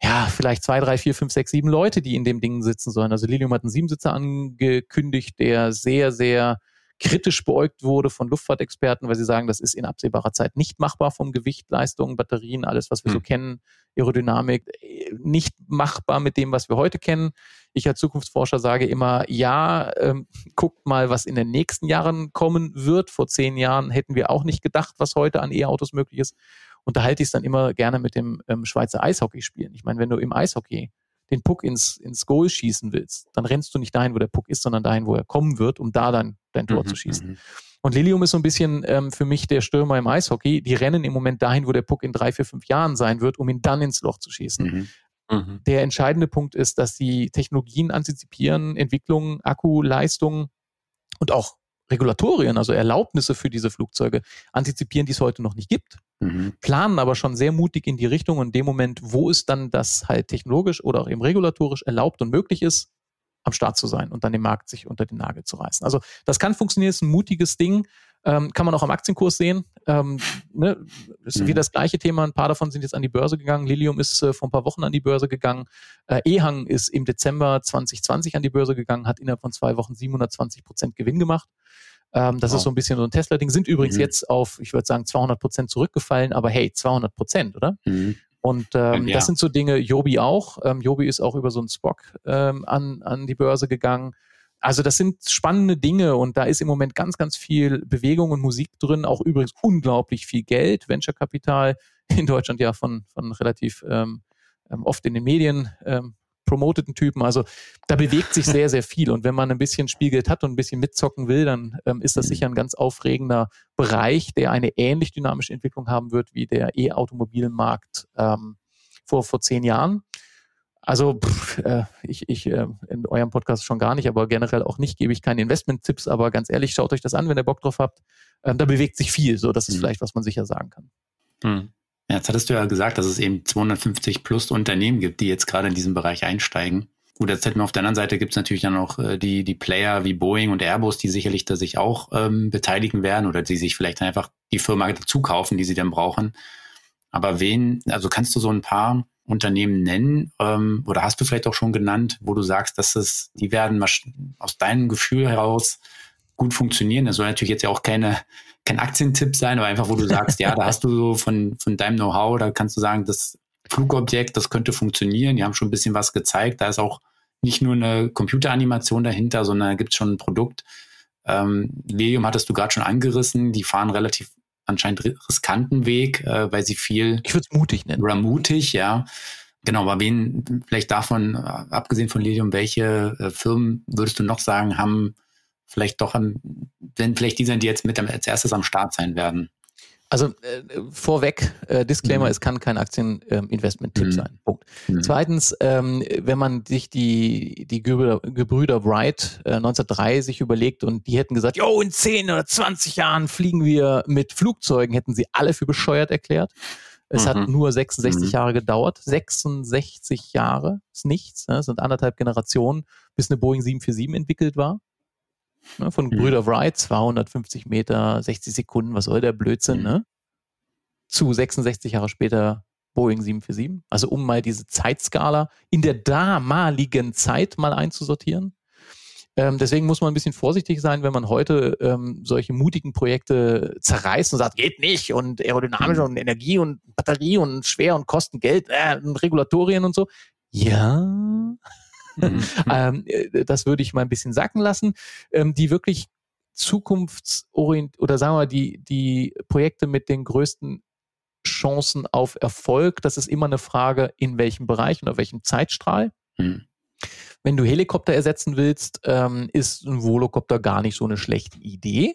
ja, vielleicht zwei, drei, vier, fünf, sechs, sieben Leute, die in dem Ding sitzen sollen. Also Lilium hat einen Siebensitzer angekündigt, der sehr, sehr kritisch beäugt wurde von Luftfahrtexperten, weil sie sagen, das ist in absehbarer Zeit nicht machbar vom Gewicht, Leistung, Batterien, alles, was wir mhm. so hm. kennen, Aerodynamik, nicht machbar mit dem, was wir heute kennen. Ich als Zukunftsforscher sage immer, ja, ähm, guckt mal, was in den nächsten Jahren kommen wird. Vor zehn Jahren hätten wir auch nicht gedacht, was heute an E-Autos möglich ist unterhalte ich es dann immer gerne mit dem ähm, Schweizer Eishockey spielen. Ich meine, wenn du im Eishockey den Puck ins, ins Goal schießen willst, dann rennst du nicht dahin, wo der Puck ist, sondern dahin, wo er kommen wird, um da dann dein Tor mhm, zu schießen. Mhm. Und Lilium ist so ein bisschen ähm, für mich der Stürmer im Eishockey. Die rennen im Moment dahin, wo der Puck in drei, vier, fünf Jahren sein wird, um ihn dann ins Loch zu schießen. Mhm. Mhm. Der entscheidende Punkt ist, dass die Technologien antizipieren, Entwicklungen, Akkuleistung und auch Regulatorien, also Erlaubnisse für diese Flugzeuge antizipieren, die es heute noch nicht gibt, mhm. planen aber schon sehr mutig in die Richtung und in dem Moment, wo es dann das halt technologisch oder auch eben regulatorisch erlaubt und möglich ist, am Start zu sein und dann den Markt sich unter den Nagel zu reißen. Also das kann funktionieren, ist ein mutiges Ding. Ähm, kann man auch am Aktienkurs sehen. Ähm, ne, ist mhm. wieder das gleiche Thema. Ein paar davon sind jetzt an die Börse gegangen. Lilium ist äh, vor ein paar Wochen an die Börse gegangen. Äh, Ehang ist im Dezember 2020 an die Börse gegangen, hat innerhalb von zwei Wochen 720 Prozent Gewinn gemacht. Ähm, das wow. ist so ein bisschen so ein Tesla-Ding. Sind übrigens mhm. jetzt auf, ich würde sagen, 200 Prozent zurückgefallen, aber hey, 200 Prozent, oder? Mhm. Und ähm, ja. das sind so Dinge, Jobi auch. Ähm, Jobi ist auch über so einen Spock ähm, an, an die Börse gegangen. Also das sind spannende Dinge und da ist im Moment ganz, ganz viel Bewegung und Musik drin, auch übrigens unglaublich viel Geld, Venture-Kapital in Deutschland ja von, von relativ ähm, ähm oft in den Medien ähm, promoteten Typen. Also da bewegt sich sehr, sehr viel. Und wenn man ein bisschen Spiegelt hat und ein bisschen mitzocken will, dann ähm, ist das mhm. sicher ein ganz aufregender Bereich, der eine ähnlich dynamische Entwicklung haben wird wie der E-Automobilmarkt ähm, vor, vor zehn Jahren. Also pff, äh, ich, ich äh, in eurem Podcast schon gar nicht, aber generell auch nicht, gebe ich keine Investment-Tipps, aber ganz ehrlich, schaut euch das an, wenn ihr Bock drauf habt. Ähm, da bewegt sich viel, so das ist mhm. vielleicht, was man sicher sagen kann. Mhm. Ja, jetzt hattest du ja gesagt, dass es eben 250 plus Unternehmen gibt, die jetzt gerade in diesem Bereich einsteigen. Gut, jetzt hätten wir auf der anderen Seite gibt es natürlich dann auch äh, die, die Player wie Boeing und Airbus, die sicherlich da sich auch ähm, beteiligen werden oder die sich vielleicht einfach die Firma dazu kaufen, die sie dann brauchen. Aber wen, also kannst du so ein paar Unternehmen nennen ähm, oder hast du vielleicht auch schon genannt, wo du sagst, dass es, die werden aus deinem Gefühl heraus gut funktionieren. Das soll natürlich jetzt ja auch keine, kein Aktientipp sein, aber einfach, wo du sagst, ja, da hast du so von, von deinem Know-how, da kannst du sagen, das Flugobjekt, das könnte funktionieren. Die haben schon ein bisschen was gezeigt. Da ist auch nicht nur eine Computeranimation dahinter, sondern da gibt es schon ein Produkt. Ähm, Lilium hattest du gerade schon angerissen. Die fahren relativ anscheinend riskanten Weg, äh, weil sie viel. Ich würde es mutig nennen. Oder mutig, ja. Genau, aber wen, vielleicht davon, äh, abgesehen von Lilium, welche äh, Firmen würdest du noch sagen, haben vielleicht doch, am, wenn vielleicht die sind, die jetzt mit als erstes am Start sein werden? Also äh, vorweg, äh, Disclaimer, mhm. es kann kein Aktieninvestment-Tipp mhm. sein. Punkt. Mhm. Zweitens, ähm, wenn man sich die, die Gebrüder, Gebrüder Wright äh, 1903 sich überlegt und die hätten gesagt, jo, in 10 oder 20 Jahren fliegen wir mit Flugzeugen, hätten sie alle für bescheuert erklärt. Es hat mhm. nur 66 mhm. Jahre gedauert. 66 Jahre ist nichts. Ne? Das sind anderthalb Generationen, bis eine Boeing 747 entwickelt war. Ne, von mhm. Brüder Wright, 250 Meter, 60 Sekunden, was soll der Blödsinn, mhm. ne? Zu 66 Jahre später Boeing 747. Also um mal diese Zeitskala in der damaligen Zeit mal einzusortieren. Ähm, deswegen muss man ein bisschen vorsichtig sein, wenn man heute ähm, solche mutigen Projekte zerreißt und sagt, geht nicht und aerodynamisch mhm. und Energie und Batterie und schwer und kosten Geld äh, und Regulatorien und so. Ja. ähm, äh, das würde ich mal ein bisschen sacken lassen. Ähm, die wirklich zukunftsorientiert oder sagen wir mal, die, die Projekte mit den größten Chancen auf Erfolg, das ist immer eine Frage, in welchem Bereich und auf welchem Zeitstrahl. Mhm. Wenn du Helikopter ersetzen willst, ähm, ist ein Volocopter gar nicht so eine schlechte Idee.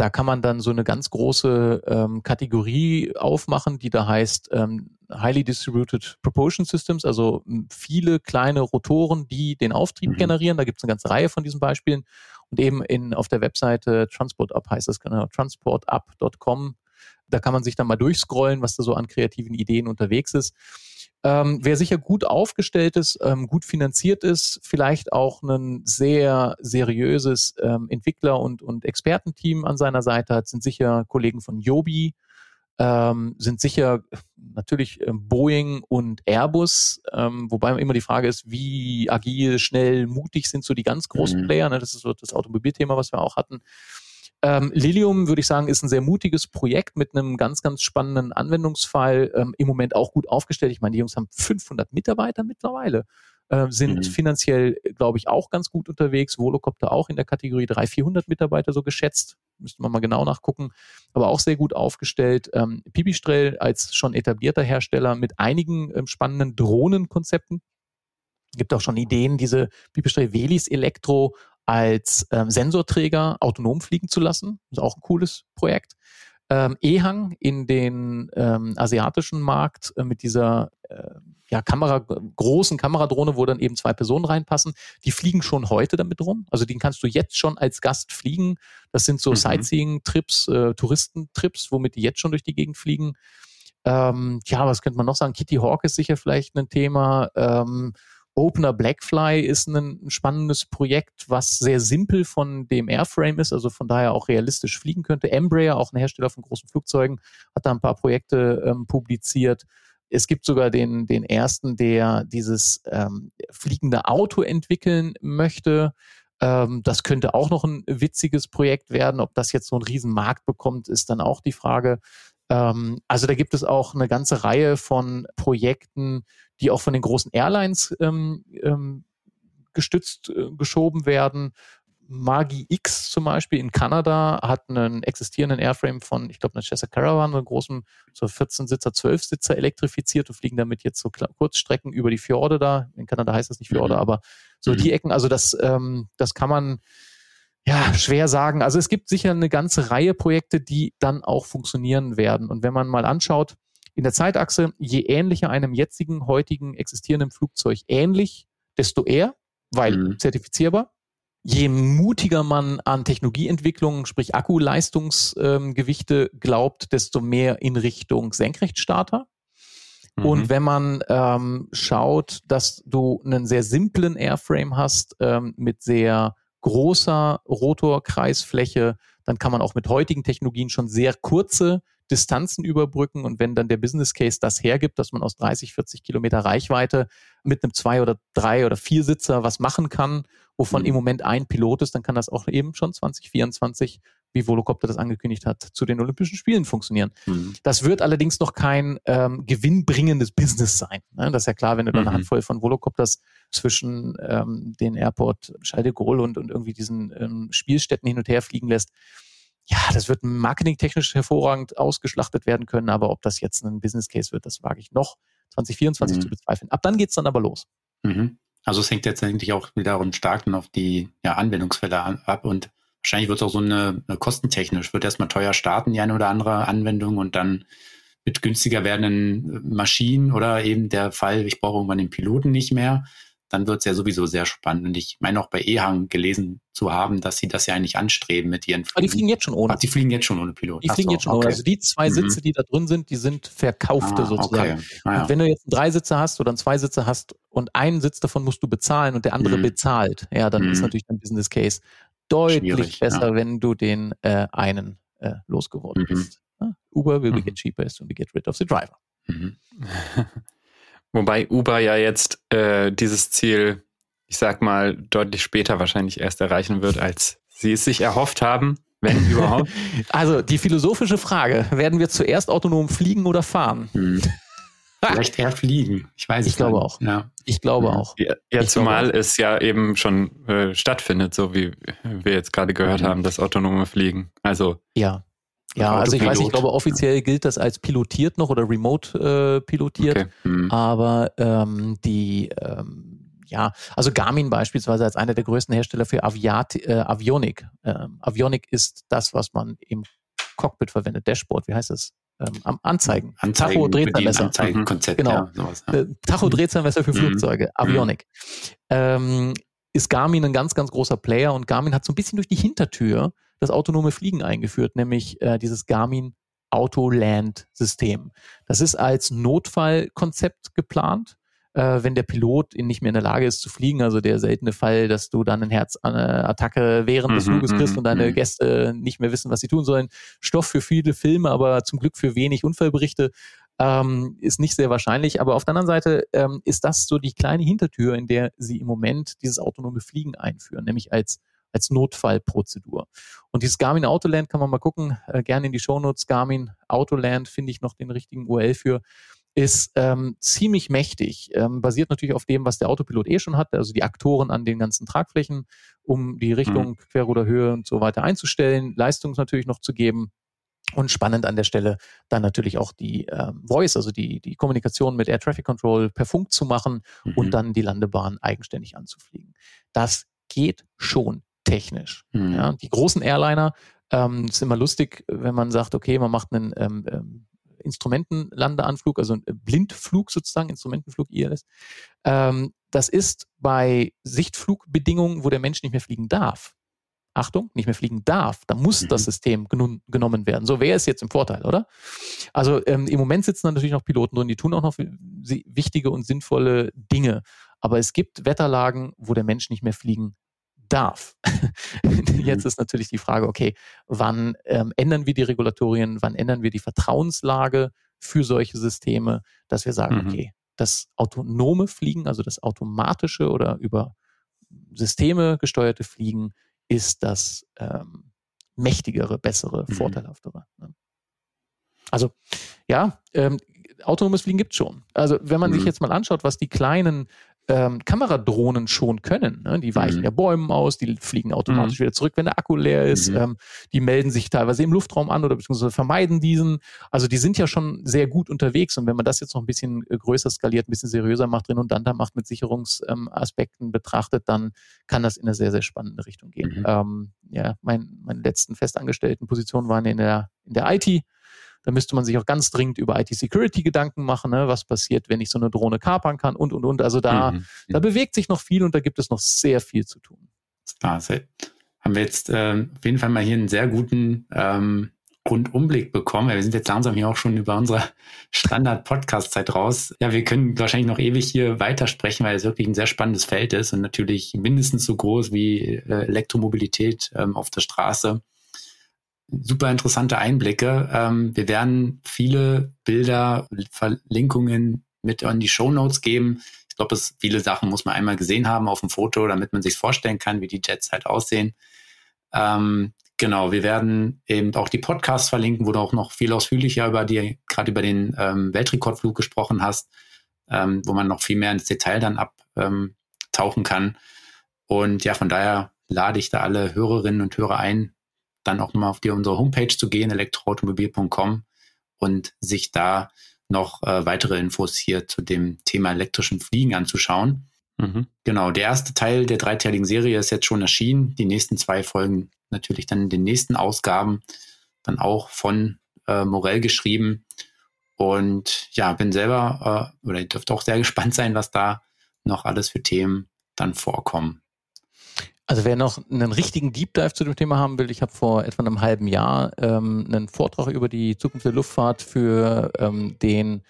Da kann man dann so eine ganz große ähm, Kategorie aufmachen, die da heißt ähm, Highly Distributed Propulsion Systems, also viele kleine Rotoren, die den Auftrieb mhm. generieren. Da gibt es eine ganze Reihe von diesen Beispielen. Und eben in, auf der Webseite TransportUp heißt das, genau, transportup.com. Da kann man sich dann mal durchscrollen, was da so an kreativen Ideen unterwegs ist. Ähm, wer sicher gut aufgestellt ist, ähm, gut finanziert ist, vielleicht auch ein sehr seriöses ähm, Entwickler- und, und Expertenteam an seiner Seite hat, sind sicher Kollegen von Joby, ähm, sind sicher natürlich äh, Boeing und Airbus, ähm, wobei immer die Frage ist, wie agil, schnell, mutig sind so die ganz großen mhm. Player. Ne? Das ist so das Automobilthema, was wir auch hatten. Ähm, Lilium, würde ich sagen, ist ein sehr mutiges Projekt mit einem ganz, ganz spannenden Anwendungsfall. Ähm, Im Moment auch gut aufgestellt. Ich meine, die Jungs haben 500 Mitarbeiter mittlerweile, äh, sind mhm. finanziell, glaube ich, auch ganz gut unterwegs. Volocopter auch in der Kategorie 300, 400 Mitarbeiter so geschätzt. Müsste man mal genau nachgucken. Aber auch sehr gut aufgestellt. Ähm, Pipistrel als schon etablierter Hersteller mit einigen ähm, spannenden Drohnenkonzepten. Gibt auch schon Ideen, diese Pipistrel Velis Elektro als ähm, Sensorträger autonom fliegen zu lassen. Das ist auch ein cooles Projekt. Ähm, EHang in den ähm, asiatischen Markt äh, mit dieser äh, ja, Kamera, großen Kameradrohne, wo dann eben zwei Personen reinpassen. Die fliegen schon heute damit rum. Also den kannst du jetzt schon als Gast fliegen. Das sind so mhm. Sightseeing-Trips, äh, Touristentrips, womit die jetzt schon durch die Gegend fliegen. Ähm, ja, was könnte man noch sagen? Kitty Hawk ist sicher vielleicht ein Thema. Ähm, Opener Blackfly ist ein spannendes Projekt, was sehr simpel von dem Airframe ist, also von daher auch realistisch fliegen könnte. Embraer, auch ein Hersteller von großen Flugzeugen, hat da ein paar Projekte ähm, publiziert. Es gibt sogar den, den ersten, der dieses ähm, fliegende Auto entwickeln möchte. Ähm, das könnte auch noch ein witziges Projekt werden. Ob das jetzt so einen riesen Markt bekommt, ist dann auch die Frage. Ähm, also da gibt es auch eine ganze Reihe von Projekten, die auch von den großen Airlines ähm, ähm, gestützt äh, geschoben werden. Magi X zum Beispiel in Kanada hat einen existierenden Airframe von, ich glaube, einer Chester Caravan, einen großen, so 14-Sitzer, 12-Sitzer elektrifiziert und fliegen damit jetzt so Kurzstrecken über die Fjorde da. In Kanada heißt das nicht Fjorde, mhm. aber so mhm. die Ecken, also das, ähm, das kann man ja schwer sagen. Also es gibt sicher eine ganze Reihe Projekte, die dann auch funktionieren werden. Und wenn man mal anschaut, in der Zeitachse, je ähnlicher einem jetzigen, heutigen existierenden Flugzeug ähnlich, desto eher, weil mhm. zertifizierbar. Je mutiger man an Technologieentwicklungen, sprich Akkuleistungsgewichte ähm, glaubt, desto mehr in Richtung Senkrechtstarter. Mhm. Und wenn man ähm, schaut, dass du einen sehr simplen Airframe hast ähm, mit sehr großer Rotorkreisfläche, dann kann man auch mit heutigen Technologien schon sehr kurze Distanzen überbrücken. Und wenn dann der Business Case das hergibt, dass man aus 30, 40 Kilometer Reichweite mit einem zwei oder drei oder vier Sitzer was machen kann, wovon mhm. im Moment ein Pilot ist, dann kann das auch eben schon 2024 wie Volocopter das angekündigt hat, zu den Olympischen Spielen funktionieren. Mhm. Das wird allerdings noch kein ähm, gewinnbringendes Business sein. Ne? Das ist ja klar, wenn du dann eine mhm. Handvoll von Volocopters zwischen ähm, den Airport Gaulle und, und irgendwie diesen ähm, Spielstätten hin und her fliegen lässt. Ja, das wird marketingtechnisch hervorragend ausgeschlachtet werden können, aber ob das jetzt ein Business Case wird, das wage ich noch 2024 mhm. zu bezweifeln. Ab dann geht's dann aber los. Mhm. Also es hängt jetzt eigentlich auch wiederum stark auf die ja, Anwendungsfälle ab und Wahrscheinlich wird es auch so eine, eine kostentechnisch, wird erstmal teuer starten, die eine oder andere Anwendung und dann mit günstiger werdenden Maschinen oder eben der Fall, ich brauche irgendwann den Piloten nicht mehr, dann wird es ja sowieso sehr spannend. Und ich meine auch bei EHang gelesen zu haben, dass sie das ja eigentlich anstreben mit ihren Flügen. Aber die fliegen jetzt schon ohne. Ach, die fliegen jetzt schon ohne Pilot. Die fliegen so, jetzt schon okay. ohne. Also die zwei mhm. Sitze, die da drin sind, die sind verkaufte ah, sozusagen. Okay. Ah, ja. Und wenn du jetzt einen Dreisitzer hast oder einen Zweisitzer hast und einen Sitz davon musst du bezahlen und der andere mhm. bezahlt, ja, dann mhm. ist natürlich dein Business Case deutlich Schwierig, besser, ja. wenn du den äh, einen äh, losgeworden mhm. bist. Ja? Uber will mhm. we get cheaper as we get rid of the driver. Mhm. Wobei Uber ja jetzt äh, dieses Ziel, ich sag mal, deutlich später wahrscheinlich erst erreichen wird, als sie es sich erhofft haben, wenn überhaupt. Also die philosophische Frage, werden wir zuerst autonom fliegen oder fahren? Mhm. Vielleicht eher fliegen. Ich weiß Ich glaube auch. Ja. Ich glaube auch. Ja, ja zumal glaube es ja eben schon äh, stattfindet, so wie wir jetzt gerade gehört mhm. haben, das autonome Fliegen. Also. Ja. Ja, also ich weiß, ich glaube, offiziell gilt das als pilotiert noch oder remote äh, pilotiert. Okay. Mhm. Aber ähm, die ähm, ja, also Garmin beispielsweise als einer der größten Hersteller für Aviat, äh, Avionik. Ähm, Avionik ist das, was man im Cockpit verwendet, Dashboard, wie heißt es? Ähm, Anzeigen. Anzeigen Tacho-Drehzahlmesser. Anzeigenkonzept. Genau. Ja, sowas, ja. Äh, Tacho-Drehzahlmesser für mhm. Flugzeuge, mhm. Avionik. Ähm, ist Garmin ein ganz, ganz großer Player und Garmin hat so ein bisschen durch die Hintertür das autonome Fliegen eingeführt, nämlich äh, dieses Garmin Autoland-System. Das ist als Notfallkonzept geplant äh, wenn der Pilot nicht mehr in der Lage ist zu fliegen. Also der seltene Fall, dass du dann eine Herzattacke während des mhm, Fluges kriegst mhm, und deine mhm. Gäste nicht mehr wissen, was sie tun sollen. Stoff für viele Filme, aber zum Glück für wenig Unfallberichte. Ähm, ist nicht sehr wahrscheinlich. Aber auf der anderen Seite ähm, ist das so die kleine Hintertür, in der sie im Moment dieses autonome Fliegen einführen, nämlich als als Notfallprozedur. Und dieses Garmin Autoland kann man mal gucken, äh, gerne in die Shownotes. Garmin Autoland finde ich noch den richtigen URL für ist ähm, ziemlich mächtig. Ähm, basiert natürlich auf dem, was der Autopilot eh schon hat, also die Aktoren an den ganzen Tragflächen, um die Richtung, mhm. Querruderhöhe und so weiter einzustellen, Leistung natürlich noch zu geben. Und spannend an der Stelle dann natürlich auch die ähm, Voice, also die, die Kommunikation mit Air Traffic Control per Funk zu machen mhm. und dann die Landebahn eigenständig anzufliegen. Das geht schon technisch. Mhm. Ja, die großen Airliner, ähm, ist immer lustig, wenn man sagt, okay, man macht einen ähm, ähm Instrumentenlandeanflug, also ein Blindflug sozusagen, Instrumentenflug ILS. Ähm, das ist bei Sichtflugbedingungen, wo der Mensch nicht mehr fliegen darf. Achtung, nicht mehr fliegen darf, da muss mhm. das System gen genommen werden. So wäre es jetzt im Vorteil, oder? Also ähm, im Moment sitzen da natürlich noch Piloten drin, die tun auch noch wichtige und sinnvolle Dinge. Aber es gibt Wetterlagen, wo der Mensch nicht mehr fliegen darf. Jetzt mhm. ist natürlich die Frage, okay, wann ähm, ändern wir die Regulatorien, wann ändern wir die Vertrauenslage für solche Systeme, dass wir sagen, mhm. okay, das autonome Fliegen, also das automatische oder über Systeme gesteuerte Fliegen ist das ähm, mächtigere, bessere, mhm. vorteilhaftere. Ne? Also ja, ähm, autonomes Fliegen gibt es schon. Also wenn man mhm. sich jetzt mal anschaut, was die kleinen ähm, Kameradrohnen schon können. Ne? Die weichen mhm. ja Bäumen aus, die fliegen automatisch mhm. wieder zurück, wenn der Akku leer ist. Mhm. Ähm, die melden sich teilweise im Luftraum an oder beziehungsweise vermeiden diesen. Also die sind ja schon sehr gut unterwegs. Und wenn man das jetzt noch ein bisschen äh, größer skaliert, ein bisschen seriöser macht, redundanter macht, mit Sicherungsaspekten ähm, betrachtet, dann kann das in eine sehr, sehr spannende Richtung gehen. Mhm. Ähm, ja, mein, meine letzten festangestellten Positionen waren in der, in der IT Da müsste man sich auch ganz dringend über IT-Security Gedanken machen. Ne? Was passiert, wenn ich so eine Drohne kapern kann und, und, und. Also da, mhm. da bewegt sich noch viel und da gibt es noch sehr viel zu tun. Klar, haben wir jetzt äh, auf jeden Fall mal hier einen sehr guten ähm, Rundumblick bekommen. Wir sind jetzt langsam hier auch schon über unsere Standard-Podcast-Zeit raus. Ja, wir können wahrscheinlich noch ewig hier weitersprechen, weil es wirklich ein sehr spannendes Feld ist und natürlich mindestens so groß wie äh, Elektromobilität ähm, auf der Straße. Super interessante Einblicke. Ähm, wir werden viele Bilder, Verlinkungen mit in die Show Notes geben. Ich glaube, viele Sachen muss man einmal gesehen haben auf dem Foto, damit man sich vorstellen kann, wie die Jets halt aussehen. Ähm, Genau, wir werden eben auch die Podcasts verlinken, wo du auch noch viel ausführlicher über die, gerade über den ähm, Weltrekordflug gesprochen hast, ähm, wo man noch viel mehr ins Detail dann abtauchen ähm, kann. Und ja, von daher lade ich da alle Hörerinnen und Hörer ein, dann auch mal auf die unsere Homepage zu gehen, elektroautomobil.com und sich da noch äh, weitere Infos hier zu dem Thema elektrischen Fliegen anzuschauen. Mhm. Genau, der erste Teil der dreiteiligen Serie ist jetzt schon erschienen. Die nächsten zwei Folgen natürlich dann in den nächsten Ausgaben dann auch von äh, Morell geschrieben. Und ja, bin selber äh, oder ihr dürft auch sehr gespannt sein, was da noch alles für Themen dann vorkommen. Also wer noch einen richtigen Deep Dive zu dem Thema haben will, ich habe vor etwa einem halben Jahr ähm, einen Vortrag über die Zukunft der Luftfahrt für ähm, den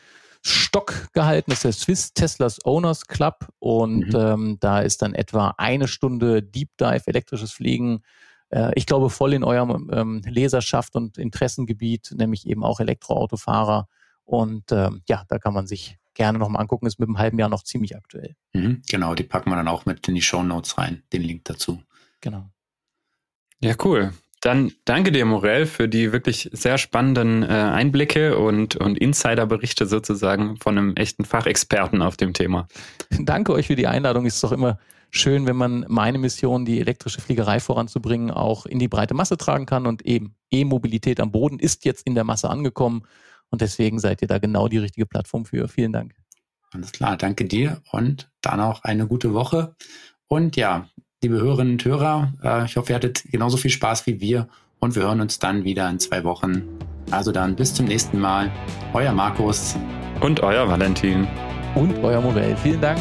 Stock gehalten. Das ist der Swiss Teslas Owners Club und mhm. ähm, da ist dann etwa eine Stunde Deep Dive elektrisches Fliegen. Äh, ich glaube voll in eurem ähm, Leserschaft und Interessengebiet, nämlich eben auch Elektroautofahrer. Und ähm, ja, da kann man sich gerne nochmal angucken. Ist mit einem halben Jahr noch ziemlich aktuell. Mhm, genau, die packen wir dann auch mit in die Show Notes rein, den Link dazu. Genau. Ja, cool. Dann danke dir, Morell, für die wirklich sehr spannenden äh, Einblicke und, und Insiderberichte sozusagen von einem echten Fachexperten auf dem Thema. Danke euch für die Einladung. Es ist doch immer schön, wenn man meine Mission, die elektrische Fliegerei voranzubringen, auch in die breite Masse tragen kann. Und eben E-Mobilität am Boden ist jetzt in der Masse angekommen. Und deswegen seid ihr da genau die richtige Plattform für. Vielen Dank. Alles klar, danke dir und dann auch eine gute Woche. Und ja, liebe Hörerinnen und Hörer. Äh, ich hoffe, ihr hattet genauso viel Spaß wie wir und wir hören uns dann wieder in zwei Wochen. Also dann bis zum nächsten Mal. Euer Markus. Und euer Valentin. Und euer Morell. Vielen Dank.